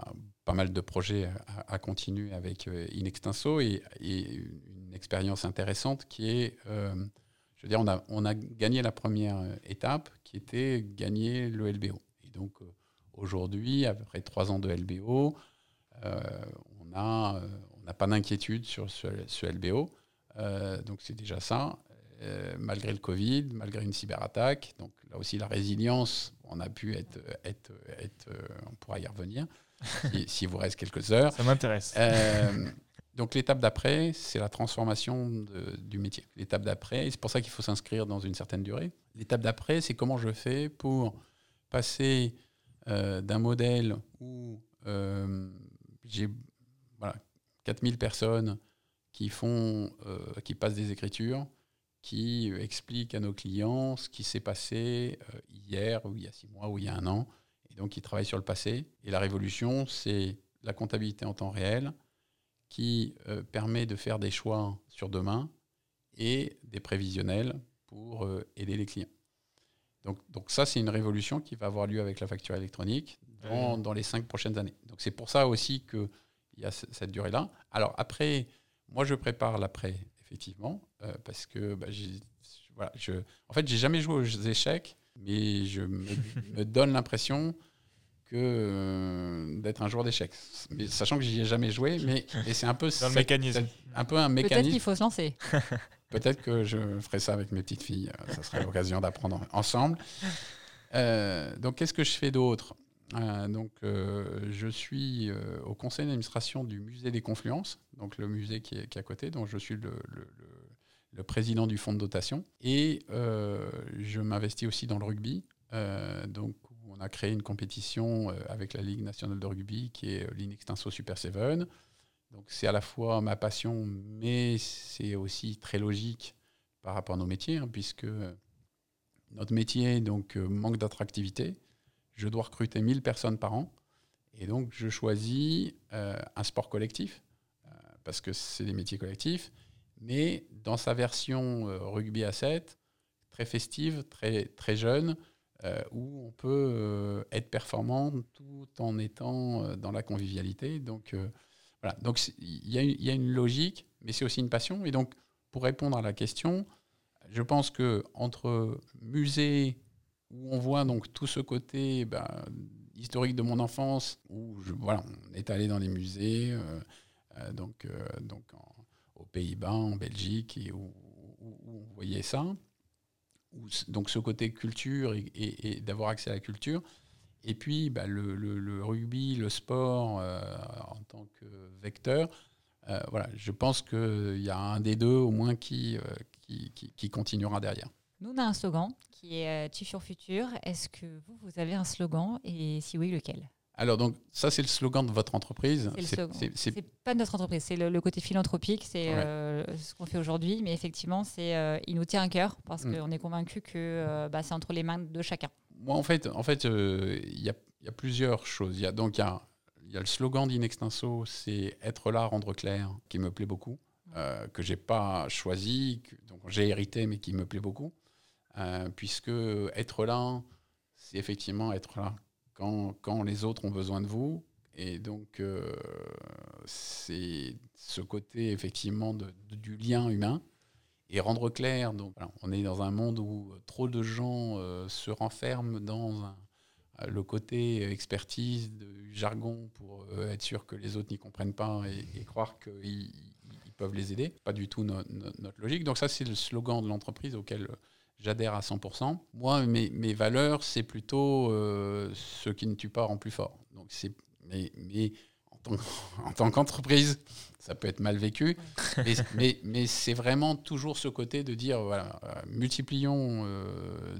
pas mal de projets à, continuer avec Inextenso et, et, une expérience intéressante qui est, je veux dire, on a, on a gagné la première étape qui était gagner le LBO. Et donc Aujourd'hui, après trois ans de LBO, euh, on n'a pas d'inquiétude sur ce, LBO. Euh, donc c'est déjà ça. Euh, malgré le Covid, malgré une cyberattaque, donc là aussi la résilience, on a pu être, être, être on pourra y revenir s'il vous reste quelques heures. Ça m'intéresse. Donc l'étape d'après, c'est la transformation du métier. L'étape d'après, et c'est pour ça qu'il faut s'inscrire dans une certaine durée. L'étape d'après, c'est comment je fais pour passer euh, d'un modèle où euh, j'ai voilà, 4000 personnes qui, font, euh, qui passent des écritures, qui expliquent à nos clients ce qui s'est passé hier, ou il y a six mois, ou il y a un an, et donc qui travaillent sur le passé. Et la révolution, c'est la comptabilité en temps réel, qui euh, permet de faire des choix sur demain et des prévisionnels pour euh, aider les clients. Donc, donc ça, c'est une révolution qui va avoir lieu avec la facture électronique dans, dans les cinq prochaines années. Donc c'est pour ça aussi qu'il y a cette durée-là. Alors après, moi, je prépare l'après, effectivement, euh, parce que bah, voilà, je, en fait, j'ai jamais joué aux échecs, mais je me, me donne l'impression que euh, d'être un joueur d'échecs. Mais sachant que j'y ai jamais joué, mais c'est un peu Dans le mécanisme. un peu un mécanisme. Peut-être qu'il faut se lancer. Peut-être que je ferai ça avec mes petites filles. Euh, ça serait l'occasion d'apprendre ensemble. Euh, donc, qu'est-ce que je fais d'autre? Donc, je suis au conseil d'administration du musée des Confluences, donc le musée qui est, à côté. Donc, je suis le, le président du fonds de dotation et je m'investis aussi dans le rugby. donc, on a créé une compétition euh, avec la Ligue nationale de rugby qui est euh, l'Inextinso Super 7. Donc c'est à la fois ma passion, mais c'est aussi très logique par rapport à nos métiers, hein, puisque notre métier donc, euh, manque d'attractivité. Je dois recruter 1000 personnes par an. Et donc je choisis un sport collectif, parce que c'est des métiers collectifs, mais dans sa version rugby à 7, très festive, très, très jeune, euh, où on peut euh, être performant tout en étant euh, dans la convivialité. Donc voilà, donc il y, a une logique, mais c'est aussi une passion. Et donc pour répondre à la question, je pense que entre musée où on voit donc tout ce côté ben, historique de mon enfance, où voilà, on est allé dans les musées, donc, donc aux Pays-Bas, en Belgique, et où, on voyait ça donc ce côté culture et, d'avoir accès à la culture. Et puis bah, le, rugby, le sport euh, en tant que vecteur, euh, voilà, je pense qu'il y a un des deux au moins qui, euh, qui, qui, continuera derrière. Nous, on a un slogan qui est Future Futur. Est-ce que vous, vous avez un slogan? Et si oui, lequel? Alors, donc, ça, c'est le slogan de votre entreprise. C'est pas de notre entreprise, c'est le, côté philanthropique, c'est euh, ce qu'on fait aujourd'hui. Mais effectivement, c'est euh, il nous tient à cœur parce mm. qu'on est convaincu que euh, bah, c'est entre les mains de chacun. Moi, en fait, en fait, il y, a, plusieurs choses. Il y a donc il y a, le slogan d'Inextinso, c'est être là, rendre clair, qui me plaît beaucoup, mm. que j'ai pas choisi, que, donc j'ai hérité, mais qui me plaît beaucoup, puisque être là, c'est effectivement être là quand, les autres ont besoin de vous. Et donc, euh, c'est ce côté effectivement de, du lien humain et rendre clair. Donc, on est dans un monde où trop de gens euh, se renferment dans euh, le côté expertise du jargon pour être sûr que les autres n'y comprennent pas et, croire qu'ils peuvent les aider. Pas du tout notre logique. Donc ça, c'est le slogan de l'entreprise auquel j'adhère à 100%. Moi, mes, valeurs, c'est plutôt euh, ce qui ne tue pas rend plus fort. Donc, c'est, mais en tant, qu'entreprise, ça peut être mal vécu. mais, c'est vraiment toujours ce côté de dire, voilà, euh, multiplions euh,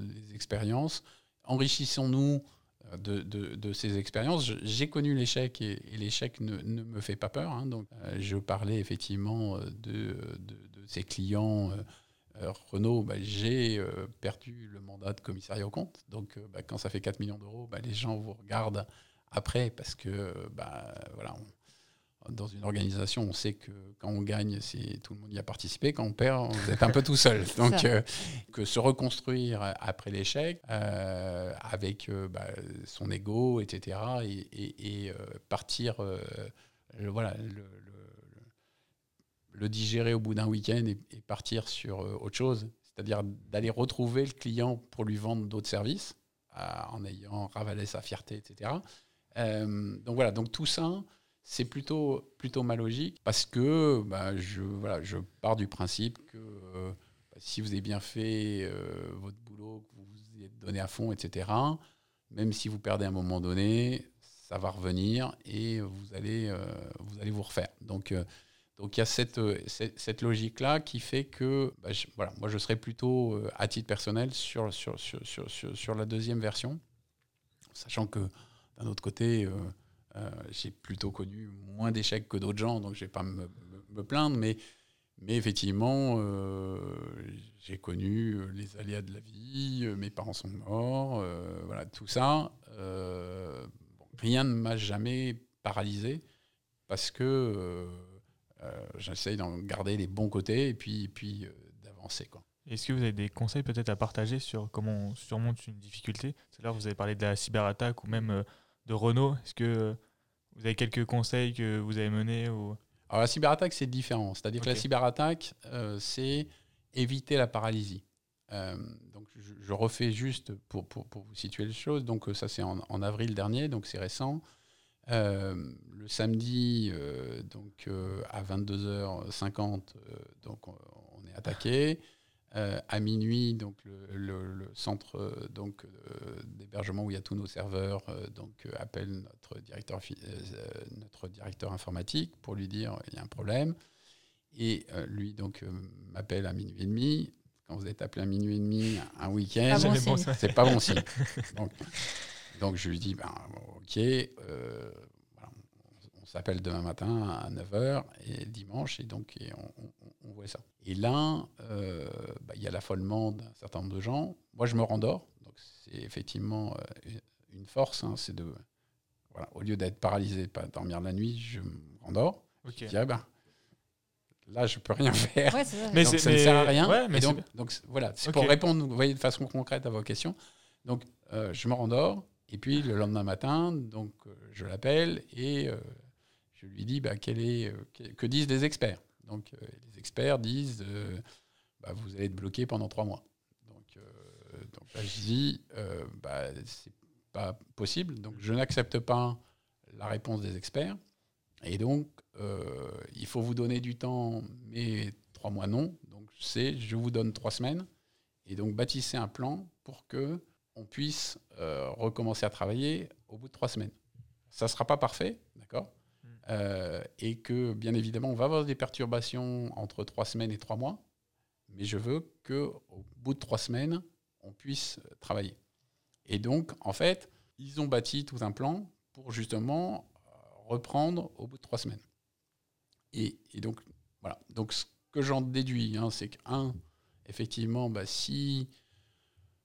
les expériences, enrichissons-nous de, de, ces expériences. J'ai connu l'échec et, l'échec ne, me fait pas peur. Hein. donc, je parlais effectivement de, ces clients euh, Renault, bah, j'ai euh, perdu le mandat de commissariat au compte. Donc, euh, bah, quand ça fait 4 millions d'euros, bah, les gens vous regardent après parce que voilà, dans une organisation, on sait que quand on gagne, c'est tout le monde y a participé. Quand on perd, vous êtes un peu tout seul. Donc, que se reconstruire après l'échec avec son ego, etc., et, partir, voilà, le, le digérer au bout d'un week-end et, partir sur euh, autre chose, c'est-à-dire d'aller retrouver le client pour lui vendre d'autres services en ayant ravalé sa fierté, etc. Euh, donc voilà, donc tout ça, c'est plutôt, plutôt ma logique parce que bah, je, voilà, je pars du principe que euh, si vous avez bien fait votre boulot, que vous vous êtes donné à fond, etc., même si vous perdez à un moment donné, ça va revenir et vous allez, vous, allez vous refaire. Donc Donc il y a cette, euh, cette, logique-là qui fait que bah, voilà, moi je serais plutôt euh, à titre personnel sur, sur, sur, sur la deuxième version, sachant que d'un autre côté, euh, euh, j'ai plutôt connu moins d'échecs que d'autres gens, donc je ne vais pas me, plaindre, mais, mais effectivement, euh, j'ai connu les aléas de la vie, mes parents sont morts, voilà, tout ça. rien ne m'a jamais paralysé parce que euh, j'essaye d'en garder les bons côtés et puis, puis d'avancer. Est-ce que vous avez des conseils peut-être à partager sur comment on surmonte une difficulté? Tout à vous avez parlé de la cyberattaque ou même de Renault. Est-ce que euh, vous avez quelques conseils que vous avez menés ou... Alors la cyberattaque, c'est différent. C'est-à-dire que la cyberattaque, euh, c'est éviter la paralysie. Euh, donc je, je refais juste pour, pour, pour vous situer les choses. Donc ça c'est en, en avril dernier, donc c'est récent. Euh, le samedi, donc à 22h50, euh, donc on, on est attaqué. Euh, à minuit, donc le, le- le centre euh, donc euh, d'hébergement où il y a tous nos serveurs, euh, donc euh, appelle notre directeur euh, notre directeur informatique pour lui dire il y a un problème. Et euh, lui donc euh, m'appelle à minuit et demi. Quand vous êtes appelé à minuit et demi un week-end, Pas bon Jamais signe. ça. c'est pas bon signe. Donc, donc je lui dis, ben, ok, euh, voilà, on, on s'appelle demain matin à 9h et dimanche, et donc et on, on- on voit ça. Et là, euh, bah, il y a l'affolement d'un certain nombre de gens. Moi, je me rendors, donc c'est effectivement euh, une force, hein, c'est de, voilà, au lieu d'être paralysé, de pas dormir la nuit, je me rendors. Ok. Je dis, ah ben, là, je peux rien faire. Ouais, c'est ça. Mais donc c'est- ça ne sert à rien. ouais, mais donc, c'est- donc, c- voilà, c'est pour répondre, vous voyez, de façon concrète à vos questions. Donc, euh, je me rendors, et puis le lendemain matin, donc, euh, je l'appelle et euh, je lui dis bah, quel est, euh, que, que disent les experts? Donc, euh, les experts disent euh, bah, vous allez être bloqué pendant trois mois. Donc, euh, là, je dis bah, c'est pas possible. Donc, je n'accepte pas la réponse des experts. Et donc, il faut vous donner du temps, mais trois mois non. Donc, c'est je vous donne trois semaines. Et donc, bâtissez un plan pour que on puisse recommencer à travailler au bout de trois semaines. Ça ne sera pas parfait, d'accord? Euh, Et que, bien évidemment, on va avoir des perturbations entre trois semaines et trois mois. Mais je veux qu'au bout de trois semaines, on puisse travailler. Et donc, en fait, ils ont bâti tout un plan pour justement reprendre au bout de trois semaines. Et, et donc, voilà. Donc, ce que j'en déduis, hein, c'est que, un, effectivement, bah, si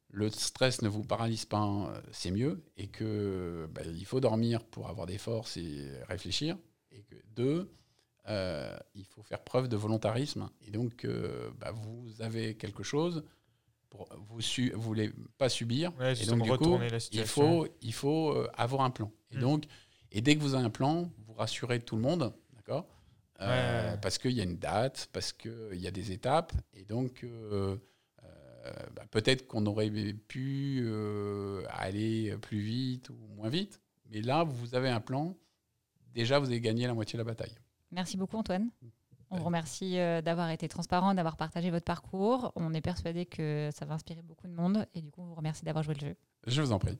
le stress ne vous paralyse pas, euh, c'est mieux, et que bah, il faut dormir pour avoir des forces et réfléchir, et que deux, euh, il faut faire preuve de volontarisme, et donc euh, bah, vous avez quelque chose pour vous su- vous voulez pas subir, Ouais, et donc du coup, il faut il faut euh, avoir un plan. Et Mm. donc et dès que vous avez un plan, vous rassurez tout le monde, d'accord Ouais. Parce qu'il y a une date, parce qu'il y a des étapes, et donc bah, peut-être qu'on aurait pu euh, aller plus vite ou moins vite, mais là, vous avez un plan. Déjà, vous avez gagné la moitié de la bataille. Merci beaucoup, Antoine. On vous remercie euh, d'avoir été transparent, d'avoir partagé votre parcours. On est persuadé que ça va inspirer beaucoup de monde. Et du coup, on vous remercie d'avoir joué le jeu. Je vous en prie.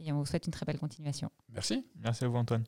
Et on vous souhaite une très belle continuation. Merci. Merci à vous, Antoine.